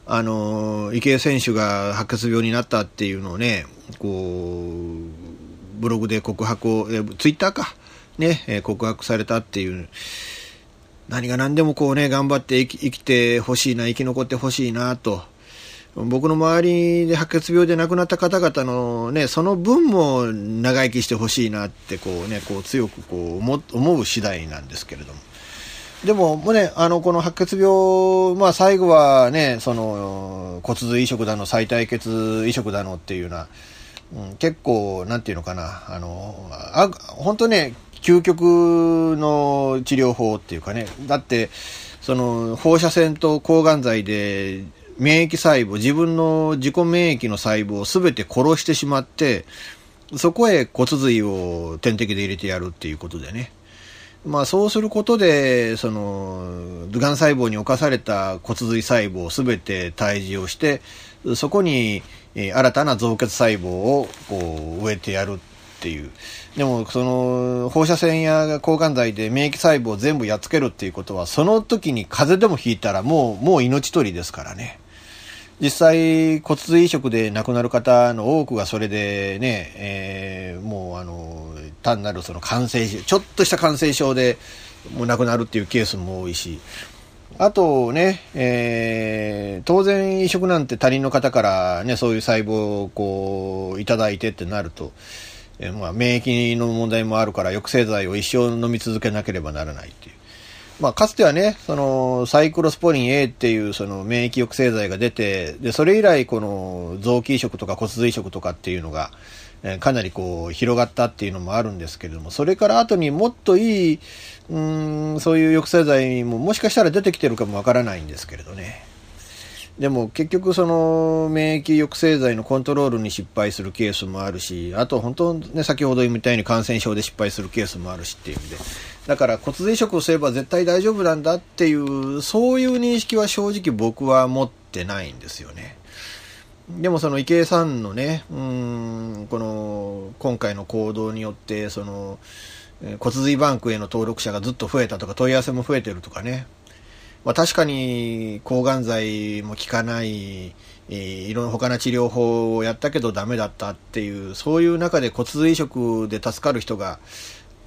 あの池江選手が白血病になったっていうのをねこうブログで告白をえツイッターかね、告白されたっていう何が何でもこうね頑張って生き生きてほしいな生き残ってほしいなと僕の周りで白血病で亡くなった方々のねその分も長生きしてほしいなってこうねこう強くこう思思う次第なんですけれども。でも、もうね、あの、この白血病、まあ最後はね、その、骨髄移植だの、再体血移植だのっていうような、うん、結構、なんていうのかな、あの、あ本当ね、究極の治療法っていうかね、だって、その、放射線と抗がん剤で、免疫細胞、自分の自己免疫の細胞を全て殺してしまって、そこへ骨髄を点滴で入れてやるっていうことでね。まあ、そうすることで、その、がん細胞に侵された骨髄細胞をすべて退治をして、そこに、新たな造血細胞をこう植えてやるっていう。でも、その、放射線や抗がん剤で免疫細胞を全部やっつけるっていうことは、その時に風邪でもひいたらもう、もう命取りですからね。実際骨髄移植で亡くなる方の多くがそれでね、えー、もうあの単なるその感染症ちょっとした感染症でもう亡くなるっていうケースも多いしあとね、えー、当然移植なんて他人の方からねそういう細胞をこういただいてってなると、え、まあ、免疫の問題もあるから抑制剤を一生飲み続けなければならないっていうまあ、かつてはね、その、サイクロスポリン A っていうその免疫抑制剤が出て、で、それ以来この臓器移植とか骨髄移植とかっていうのが、え、かなりこう広がったっていうのもあるんですけれども、それから後にもっといい、うん、そういう抑制剤ももしかしたら出てきてるかもわからないんですけれどね。でも結局その免疫抑制剤のコントロールに失敗するケースもあるし、あと本当ね、先ほど言ったように感染症で失敗するケースもあるしっていう意味で、だから骨髄移植をすれば絶対大丈夫なんだっていう、そういう認識は正直僕は持ってないんですよね。でもその池江さんのね、うん、この今回の行動によって、その骨髄バンクへの登録者がずっと増えたとか問い合わせも増えてるとかね、まあ、確かに抗がん剤も効かない、いろんな他の治療法をやったけどダメだったっていう、そういう中で骨髄移植で助かる人が、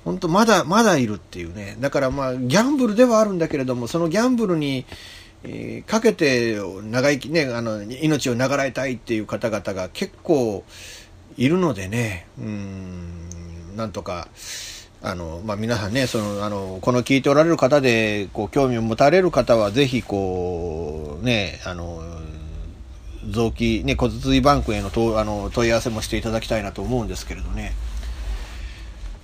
本当まだ、まだいるっていうね。だからまあ、ギャンブルではあるんだけれども、そのギャンブルに、えー、かけて長生きね、あの、命を長らえたいっていう方々が結構いるのでね、うん、なんとか、あの、まあ、皆さんね、その、あの、この聞いておられる方で、こう、興味を持たれる方は、ぜひ、こう、ね、あの、臓器、ね、骨髄バンクへのとあの問い合わせもしていただきたいなと思うんですけれどね。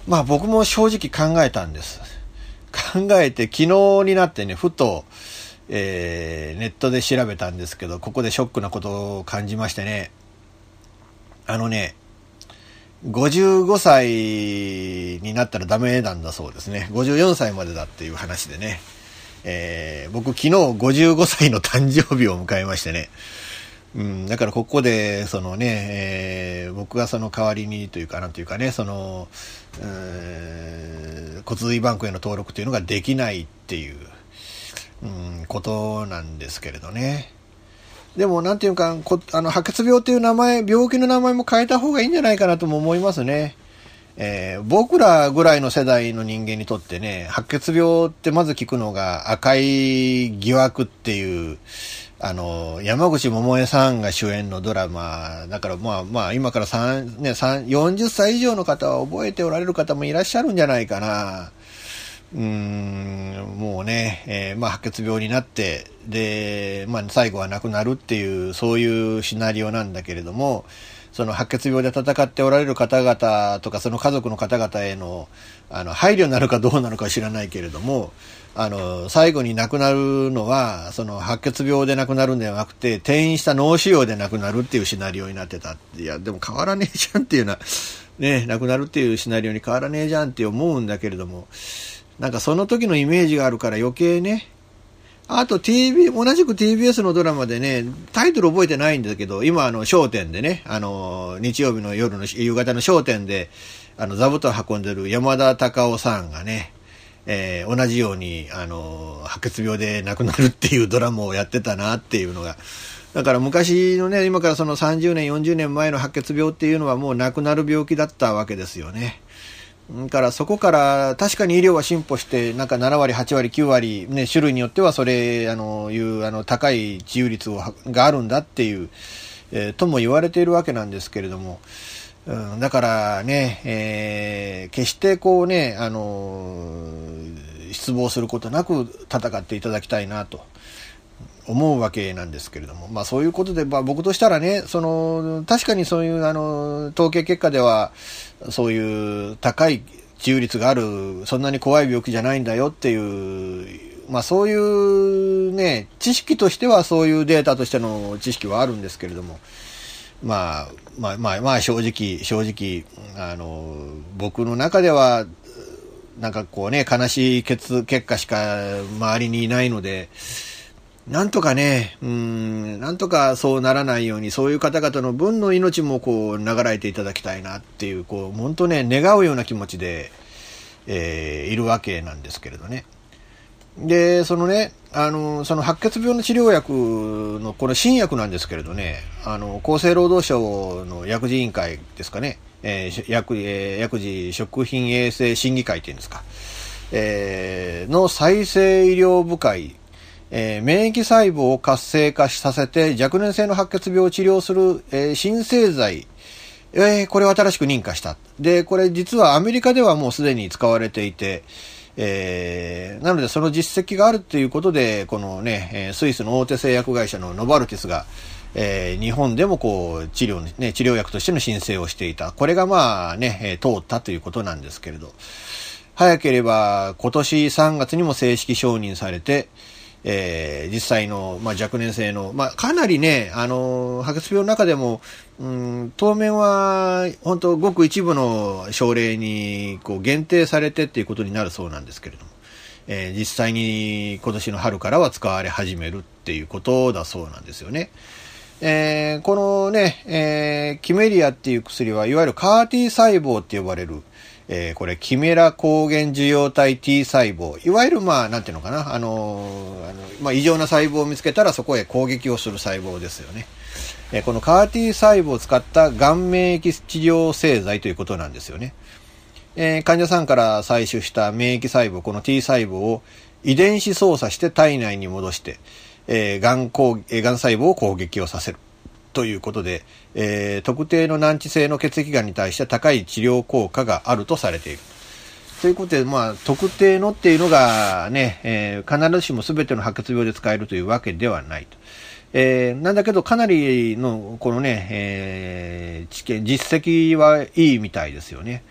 まあ、僕も正直考えたんです。考えて、昨日になってね、ふと、えー、ネットで調べたんですけど、ここでショックなことを感じましてね。あのね、55歳になったらダメなんだそうですね。54歳までだっていう話でね。えー、僕昨日55歳の誕生日を迎えましてね。うん、だからここで、そのね、えー、僕がその代わりにというか、なんというかね、その、骨髄バンクへの登録というのができないっていう、うん、ことなんですけれどね。でも、なんていうか、こあの、白血病っていう名前、病気の名前も変えた方がいいんじゃないかなとも思いますね。えー、僕らぐらいの世代の人間にとってね、白血病ってまず聞くのが赤い疑惑っていう、あの、山口百恵さんが主演のドラマ、だからまあまあ今から3、ね、3、40歳以上の方は覚えておられる方もいらっしゃるんじゃないかな。うーん、もうね、えー、まあ、白血病になって、で、まあ、最後は亡くなるっていう、そういうシナリオなんだけれども、その白血病で戦っておられる方々とか、その家族の方々への、あの、配慮なるかどうなのか知らないけれども、あの、最後に亡くなるのは、その白血病で亡くなるんではなくて、転院した脳腫瘍で亡くなるっていうシナリオになってた。いや、でも変わらねえじゃんっていうのは、ね、亡くなるっていうシナリオに変わらねえじゃんって思うんだけれども、なんかその時のイメージがあるから余計ね、あと TV、同じく TBS のドラマでね、タイトル覚えてないんだけど、今あの、商店でね、あの、日曜日の夜の夕方の商店で、あの、座布団運んでる山田隆夫さんがね、えー、同じように、あの、白血病で亡くなるっていうドラマをやってたなっていうのが、だから昔のね、今からその30年、40年前の白血病っていうのはもうなくなる病気だったわけですよね。だからそこから確かに医療は進歩してなんか7割、8割、9割、ね、種類によってはそれあのいうあの高い治癒率をがあるんだっていう、えー、とも言われているわけなんですけれども、うん、だからね、えー、決してこうね、あの失望することなく戦っていただきたいなと。思うわけなんですけれども、まあそういうことで、まあ僕としたらね、その、確かにそういうあの、統計結果では、そういう高い治癒率がある、そんなに怖い病気じゃないんだよっていう、まあそういうね、知識としてはそういうデータとしての知識はあるんですけれども、まあ、まあ、まあ、まあ正直、正直、あの、僕の中では、なんかこうね、悲しい結結果しか周りにいないので、なんとかね、うん、なんとかそうならないように、そういう方々の分の命もこう、流れていただきたいなっていう、こう、本当ね、願うような気持ちで、えー、いるわけなんですけれどね。で、そのね、あの、その白血病の治療薬の、これ新薬なんですけれどね、あの、厚生労働省の薬事委員会ですかね、えー、薬、えー、薬事食品衛生審議会っていうんですか、えー、の再生医療部会えー、免疫細胞を活性化させて若年性の白血病を治療する、えー、新製剤、えー、これを新しく認可した。で、これ実はアメリカではもうすでに使われていて、えー、なのでその実績があるということで、このね、スイスの大手製薬会社のノバルティスが、えー、日本でもこう治療、ね、治療薬としての申請をしていた。これがまあね、通ったということなんですけれど、早ければ今年3月にも正式承認されて、えー、実際の、まあ、若年性の、まあ、かなりね、あの、白血病の中でも、うん、当面は、本当ごく一部の症例に、こう、限定されてっていうことになるそうなんですけれども、えー、実際に今年の春からは使われ始めるっていうことだそうなんですよね。えー、このね、えー、キメリアっていう薬は、いわゆるカーティ細胞って呼ばれる、えー、これ、キメラ抗原受容体 T 細胞。いわゆる、まあ、なんていうのかな、あのー、あのまあ、異常な細胞を見つけたらそこへ攻撃をする細胞ですよね。えー、このカー T 細胞を使った顔免疫治療製剤ということなんですよね。えー、患者さんから採取した免疫細胞、この T 細胞を遺伝子操作して体内に戻して、えー、がん、えー、がん細胞を攻撃をさせる。ということで、えー、特定の難治性の血液がんに対して高い治療効果があるとされている。ということで、まあ、特定のっていうのがね、えー、必ずしも全ての白血病で使えるというわけではないと。えー、なんだけど、かなりの、このね、えー、知見、実績はいいみたいですよね。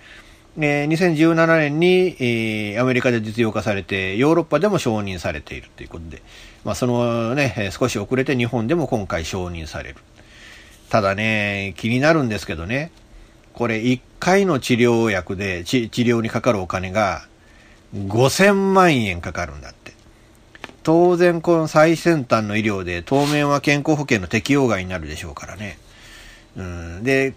えー、2017年に、えー、アメリカで実用化されて、ヨーロッパでも承認されているということで、まあ、そのね、少し遅れて日本でも今回承認される。ただね、気になるんですけどね、これ1回の治療薬で治療にかかるお金が5000万円かかるんだって。当然この最先端の医療で当面は健康保険の適用外になるでしょうからね。うん、で、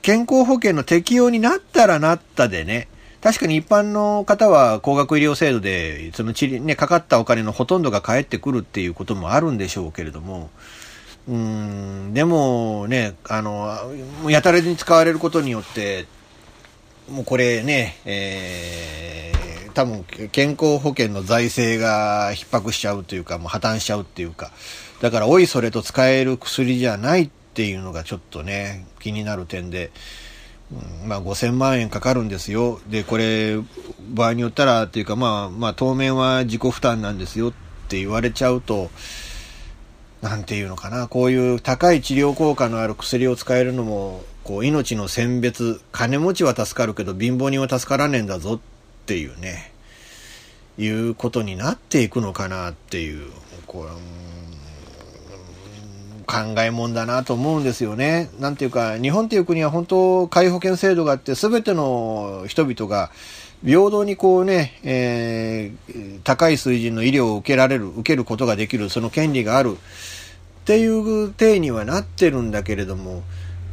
健康保険の適用になったらなったでね、確かに一般の方は高額医療制度で、その治療、ね、かかったお金のほとんどが返ってくるっていうこともあるんでしょうけれども、うん、でもね、あの、やたらに使われることによって、もうこれね、えー、多分健康保険の財政が逼迫しちゃうというか、もう破綻しちゃうっていうか、だからおいそれと使える薬じゃないっていうのがちょっとね、気になる点で、うん、まあ5000万円かかるんですよ。で、これ、場合によったらっていうか、まあ、まあ当面は自己負担なんですよって言われちゃうと、なんていうのかな、こういう高い治療効果のある薬を使えるのも、こう、命の選別、金持ちは助かるけど貧乏人は助からねえんだぞっていうね、いうことになっていくのかなっていう、こう、考えもんだなと思うんですよね。なんていうか、日本っていう国は本当、皆保険制度があって、全ての人々が平等にこうね、えー、高い水準の医療を受けられる、受けることができる、その権利がある。っていう体にはなってるんだけれども、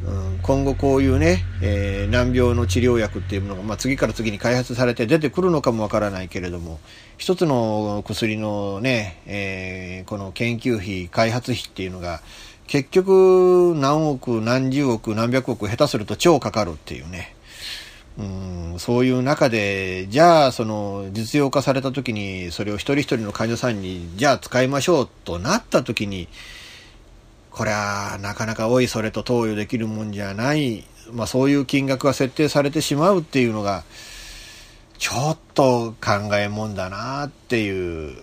うん、今後こういうね、えー、難病の治療薬っていうものが、まあ、次から次に開発されて出てくるのかもわからないけれども、一つの薬のね、えー、この研究費、開発費っていうのが結局何億何十億何百億下手すると超かかるっていうね。うんそういう中でじゃあその実用化された時にそれを一人一人の患者さんにじゃあ使いましょうとなった時にこれはなかなかおいそれと投与できるもんじゃない、まあ、そういう金額が設定されてしまうっていうのがちょっと考えもんだなっていう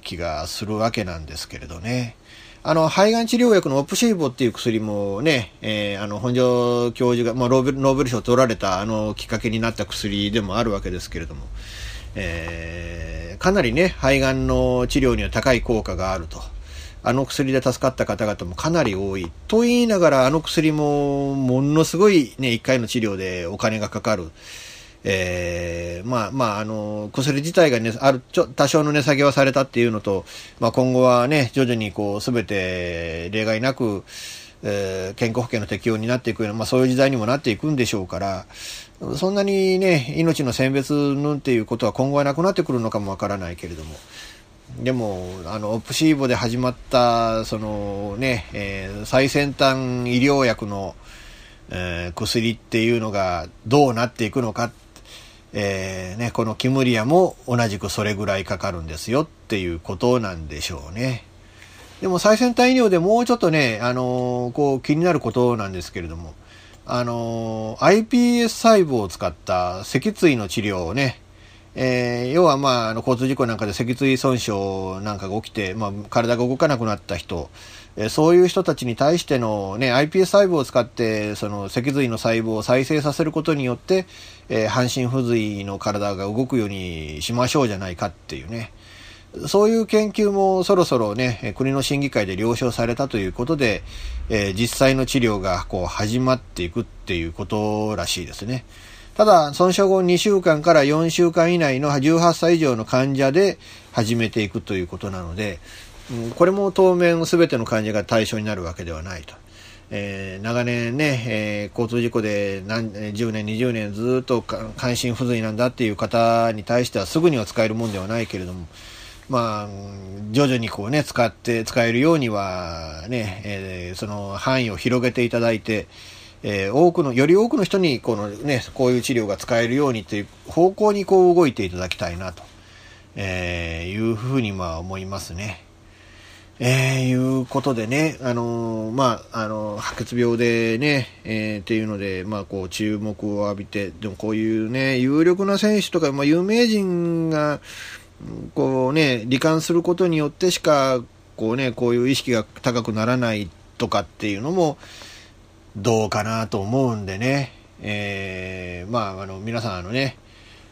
気がするわけなんですけれどね。あの、肺がん治療薬のオプシーボっていう薬もね、えー、あの、本庄教授が、まあ、ノーベル賞を取られたあのきっかけになった薬でもあるわけですけれども、えー、かなりね、肺がんの治療には高い効果があると。あの薬で助かった方々もかなり多い。と言いながら、あの薬もものすごいね、1回の治療でお金がかかる。えー、まあまあ、あの、薬自体がね、ある、ちょ、多少の値下げはされたっていうのと、まあ今後はね、徐々にこう、すべて例外なく、えー、健康保険の適用になっていくような、まあそういう時代にもなっていくんでしょうから、そんなにね、命の選別ぬんっていうことは今後はなくなってくるのかもわからないけれども、でも、あの、オプシーボで始まった、そのね、えー、最先端医療薬の、えー、薬っていうのがどうなっていくのかえー、ね、このキムリアも同じくそれぐらいかかるんですよっていうことなんでしょうね。でも最先端医療でもうちょっとね、あの、こう気になることなんですけれども、あの、iPS 細胞を使った脊椎の治療をね、えー、要はまあ、あの交通事故なんかで脊椎損傷なんかが起きて、まあ、体が動かなくなった人、えそういう人たちに対しての、ね、iPS 細胞を使ってその脊髄の細胞を再生させることによって、えー、半身不随の体が動くようにしましょうじゃないかっていうねそういう研究もそろそろね国の審議会で了承されたということで、えー、実際の治療がこう始まっていくっていうことらしいですね。ただ、損傷後2週間から4週間以内の18歳以上の患者で始めていくということなので、これも当面全ての患者が対象になるわけではないと。えー、長年ね、えー、交通事故で何10年、20年ずっと関心不随なんだっていう方に対してはすぐには使えるもんではないけれども、まあ、徐々にこうね、使って、使えるようにはね、えー、その範囲を広げていただいて、えー、多くの、より多くの人にこのね、こういう治療が使えるようにという方向にこう動いていただきたいなと、えー、いうふうにまあ思いますね。えー、いうことでね、あのー、まあ、あのー、白血病でね、えー、っていうので、まあ、こう、注目を浴びて、でもこういうね、有力な選手とか、まあ、有名人が、こうね、罹患することによってしか、こうね、こういう意識が高くならないとかっていうのも、どうかなと思うんでね、えー、まあ、あの、皆さん、あのね、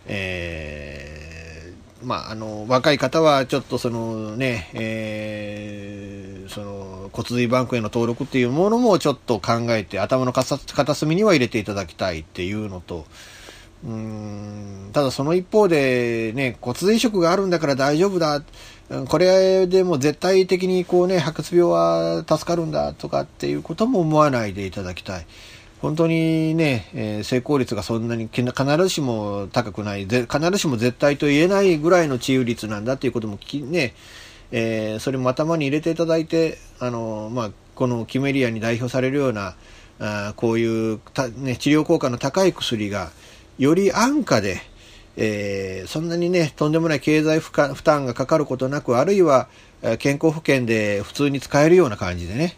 えーまあ、あの若い方はちょっとそのね、えー、その骨髄バンクへの登録っていうものもちょっと考えて頭の片隅には入れていただきたいっていうのとうんただその一方で、ね、骨髄移植があるんだから大丈夫だ。これでも絶対的にこう、ね、白血病は助かるんだとかっていうことも思わないでいただきたい。本当にね、えー、成功率がそんなに必ずしも高くない、必ずしも絶対と言えないぐらいの治癒率なんだということもね、えー、それも頭に入れていただいて、あのまあ、このキメリアに代表されるような、あこういうね、治療効果の高い薬が、より安価で、えー、そんなにね、とんでもない経済負担がかかることなく、あるいは健康保険で普通に使えるような感じでね、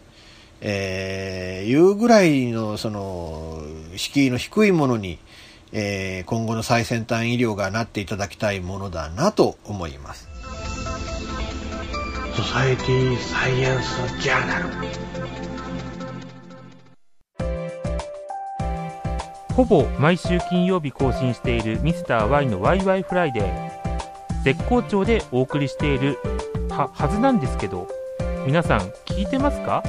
えー、いうぐらいのその敷居の低いものに、えー、今後の最先端医療がなっていただきたいものだなと思います。ソサエティサイエンスジャーナルほぼ毎週金曜日更新しているミスター y のワイワイフライデー。絶好調でお送りしている。ははずなんですけど皆さん聞いてますか？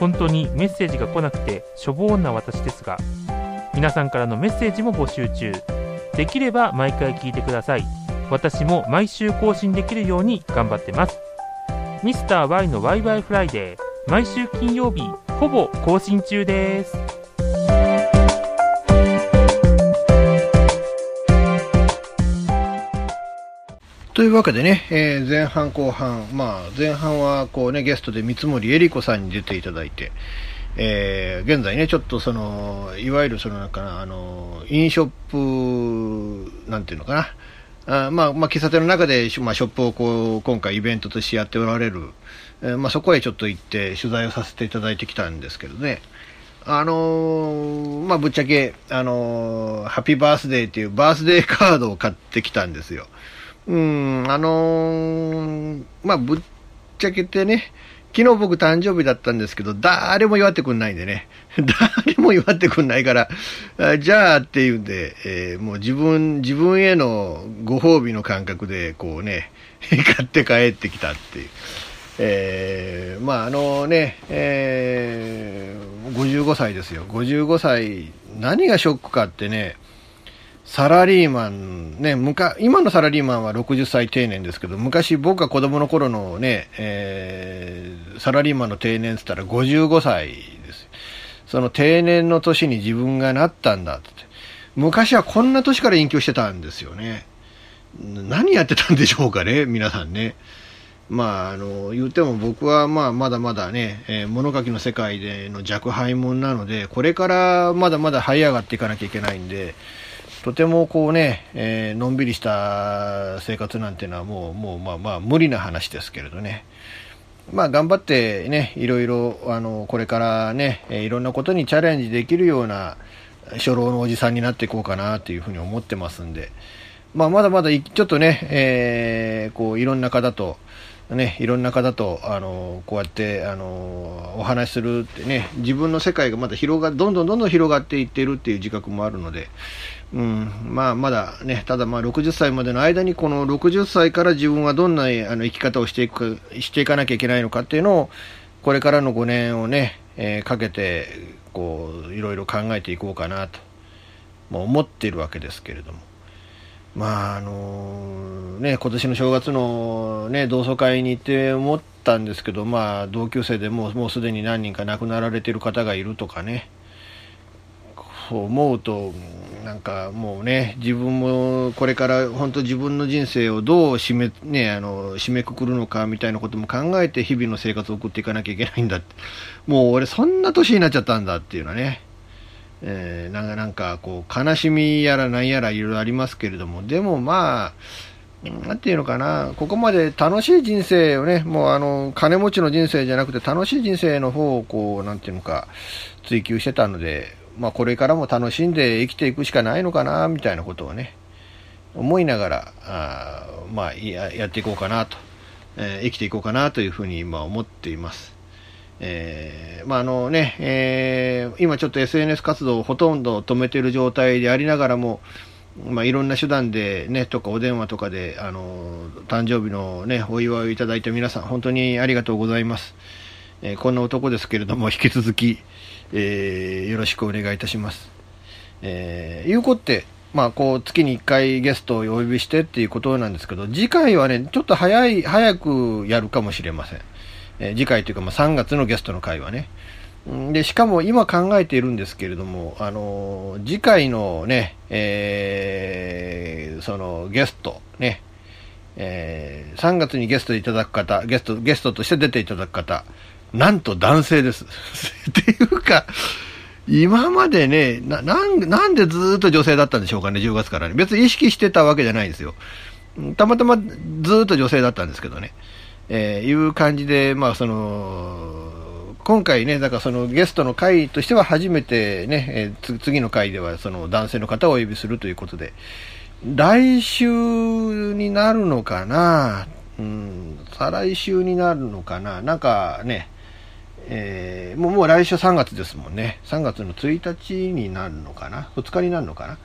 本当にメッセージが来なくてしょぼーんな私ですが皆さんからのメッセージも募集中。できれば毎回聞いてください。私も毎週更新できるように頑張ってます。ミスター y のワイワイフライデー。毎週金曜日ほぼ更新中です。というわけでね、えー前半後半、まあ、前半はこうね、ゲストで三森恵里子さんに出ていただいて、えー現在ね、ちょっとその、いわゆるそのなんかな、あの、飲ショップ、なんていうのかな、あまあ、まあ、喫茶店の中で、まあ、ショップをこう、今回イベントとしてやっておられる、えーまあ、そこへちょっと行って取材をさせていただいてきたんですけどね、あのーまあ、ぶっちゃけ、あのーハッピーバースデーっていうバースデーカードを買ってきたんですよ。うん、あのーまあ、ぶっちゃけてね、昨日僕誕生日だったんですけど、誰も祝ってくんないんでね。<laughs> 誰も祝ってくんないから、あじゃあっていうんで、えーもう自分、自分へのご褒美の感覚で、こうね、<laughs> 買って帰ってきたっていう。えーまああのね、えー55歳ですよ。55歳、何がショックかってね、サラリーマン、ね、むか今のサラリーマンは60歳定年ですけど、昔僕が子供の頃のね、えーサラリーマンの定年って言ったら55歳です。その定年の年に自分がなったんだって。昔はこんな年から隠居してたんですよね。何やってたんでしょうかね、皆さんね。まあ、あの、言っても僕はまあ、まだまだね、えー物書きの世界での若輩者なので、これからまだまだ這い上がっていかなきゃいけないんで、とてもこうね、えーのんびりした生活なんていうのはもう、もうまあまあ無理な話ですけれどね。まあ頑張ってね、いろいろ、あの、これからね、いろんなことにチャレンジできるような初老のおじさんになっていこうかなというふうに思ってますんで、まあまだまだちょっとね、えーこういろんな方と、ね、いろんな方と、あの、こうやって、あの、お話しするってね、自分の世界がまだ広が、どんどんどんどん広がっていってるっていう自覚もあるので、うん、まあ、まだね、ただまあ、60歳までの間に、この60歳から自分はどんなあの生き方をしていく、していかなきゃいけないのかっていうのを、これからの5年をね、えーかけて、こう、いろいろ考えていこうかなと、もう思っているわけですけれども。まああのね、今年の正月の、ね、同窓会に行って思ったんですけど、まあ、同級生でもうもうすでに何人か亡くなられている方がいるとかね、そう思うと、なんかもうね、自分もこれから本当自分の人生をどう締め,、ね、あの締めくくるのかみたいなことも考えて日々の生活を送っていかなきゃいけないんだって、もう俺そんな年になっちゃったんだっていうのはね。えーなんかなんかこう悲しみやらなんやらいろいろありますけれども。でもまあなんていうのかな。ここまで楽しい人生をねもうあの金持ちの人生じゃなくて楽しい人生の方をこうなんていうのか追求してたので。まあこれからも楽しんで生きていくしかないのかなみたいなことをね思いながらあまあやっていこうかなと、えー生きていこうかなというふうに今思っています。えーまああのねえー今ちょっと SNS 活動をほとんど止めてる状態でありながらも、まあ、いろんな手段で、ね、とかお電話とかであの誕生日の、ね、お祝いをいただいた皆さん本当にありがとうございます、えーこんな男ですけれども引き続き、えーよろしくお願いいたします、えー、いうことってまあ、こう月に1回ゲストをお呼びしてっていうことなんですけど次回はねちょっと早い早くやるかもしれませんえー次回というか、まあ、3月のゲストの回はね。で、しかも今考えているんですけれども、あのー次回のね、えーそのゲストね、えー3月にゲストでいただく方、ゲスト、ゲストとして出ていただく方、なんと男性です。<laughs> っていうか、今までね、な、なん、なんでずっと女性だったんでしょうかね、10月からね。別に意識してたわけじゃないんですよ。たまたまずっと女性だったんですけどね。えーいう感じで、まあ、その、今回ね、だからそのゲストの回としては初めてね、えーつ次の回ではその男性の方をお呼びするということで、来週になるのかな、うん、再来週になるのかな、なんかね、えーもうもう来週3月ですもんね、3月の1日になるのかな、2日になるのかな？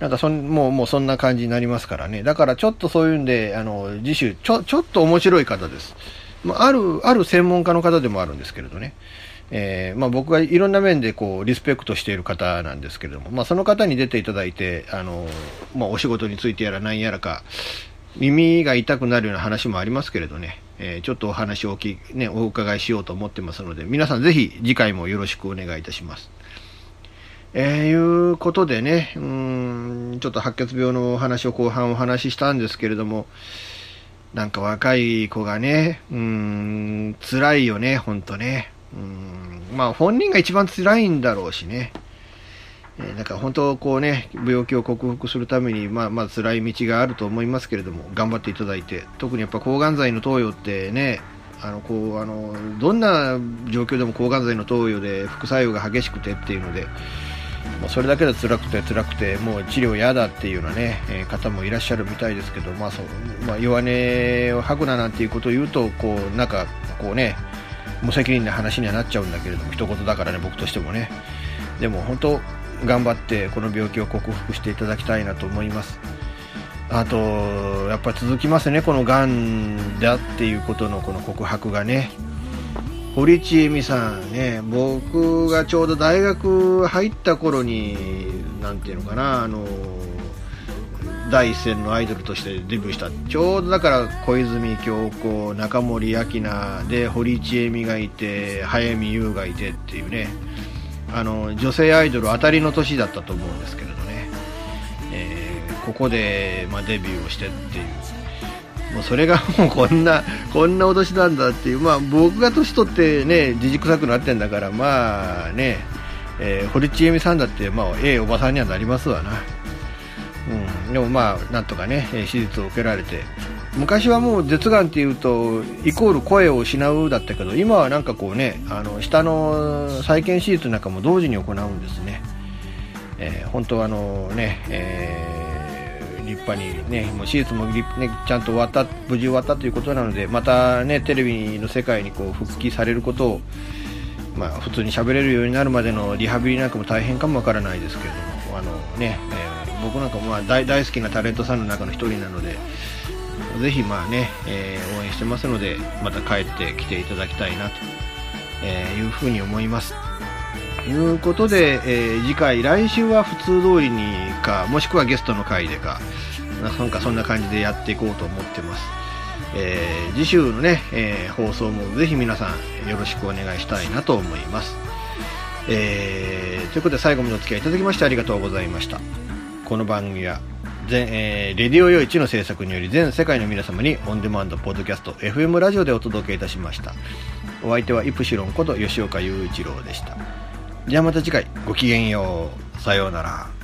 なんかそん、もう、もうそんな感じになりますからね。だからちょっとそういうんで、あの、次週、ちょ、ちょっと面白い方です。まあ、る、ある専門家の方でもあるんですけれどね。えーまあ僕がいろんな面でこう、リスペクトしている方なんですけれども、まあその方に出ていただいて、あの、まあお仕事についてやら何やらか、耳が痛くなるような話もありますけれどね、えーちょっとお話をおき、ね、お伺いしようと思ってますので、皆さんぜひ次回もよろしくお願いいたします。えー、いうことでね、うん、ちょっと白血病のお話を後半お話ししたんですけれども、なんか若い子がね、うん、辛いよね、ほんとね。うん、まあ本人が一番辛いんだろうしね。え、なんか本当こうね、病気を克服するために、まあまあ辛い道があると思いますけれども、頑張っていただいて、特にやっぱ抗がん剤の投与ってね、あのこうあのどんな状況でも抗がん剤の投与で副作用が激しくてっていうので、もうそれだけで辛くて辛くてもう治療嫌だっていうようなね、えー、方もいらっしゃるみたいですけど、まあそうまあ、弱音を吐くななんていうことを言うとこうなんかこうね無責任な話にはなっちゃうんだけれども一言だからね僕としてもね。でも本当頑張ってこの病気を克服していただきたいなと思います。あとやっぱり続きますね。このがんだっていうことのこの告白がね。堀ちえみさんね。僕がちょうど大学入った頃に何ていうのかな。あの第一線のアイドルとしてデビューした。ちょうどだから小泉京子中森明菜で堀ちえみがいて早見優がいてっていうね。あの女性アイドル当たりの年だったと思うんですけれどね、えー、ここで、まあ、デビューをしてっていう。もうそれが <laughs> もうこんなこんな脅しなんだっていう、まあ、僕が年取ってねじじくさくなってんだからまあね、えー、堀ちえみさんだって、まあ、ええおばさんにはなりますわな。うん、でもまあなんとかね手術を受けられて昔はもう舌がんっていうとイコール声を失うだったけど今はなんかこうねあの下の再建手術なんかも同時に行うんですね、えー、本当はあのね、えー、立派にねもう手術も、ね、ちゃんと終わった無事終わったということなのでまたねテレビの世界にこう復帰されることをまあ、普通に喋れるようになるまでのリハビリなんかも大変かもわからないですけれどもあのね、えー僕なんかまあ大大好きなタレントさんの中の1人なのでぜひまあね、えー、応援してますのでまた帰ってきていただきたいなと、いうふうに思います。ということで、えー、次回来週は普通通りにかもしくはゲストの回でかなんかそんな感じでやっていこうと思ってます、えー、次週のね、えー、放送もぜひ皆さんよろしくお願いしたいなと思います、えー、ということで最後までお付き合いいただきましてありがとうございました。この番組は全、えー、レディオよいちの制作により全世界の皆様にオンデマンドポッドキャスト FM ラジオでお届けいたしました。お相手はイプシロンこと吉岡雄一郎でした。じゃあまた次回ごきげんよう。さようなら。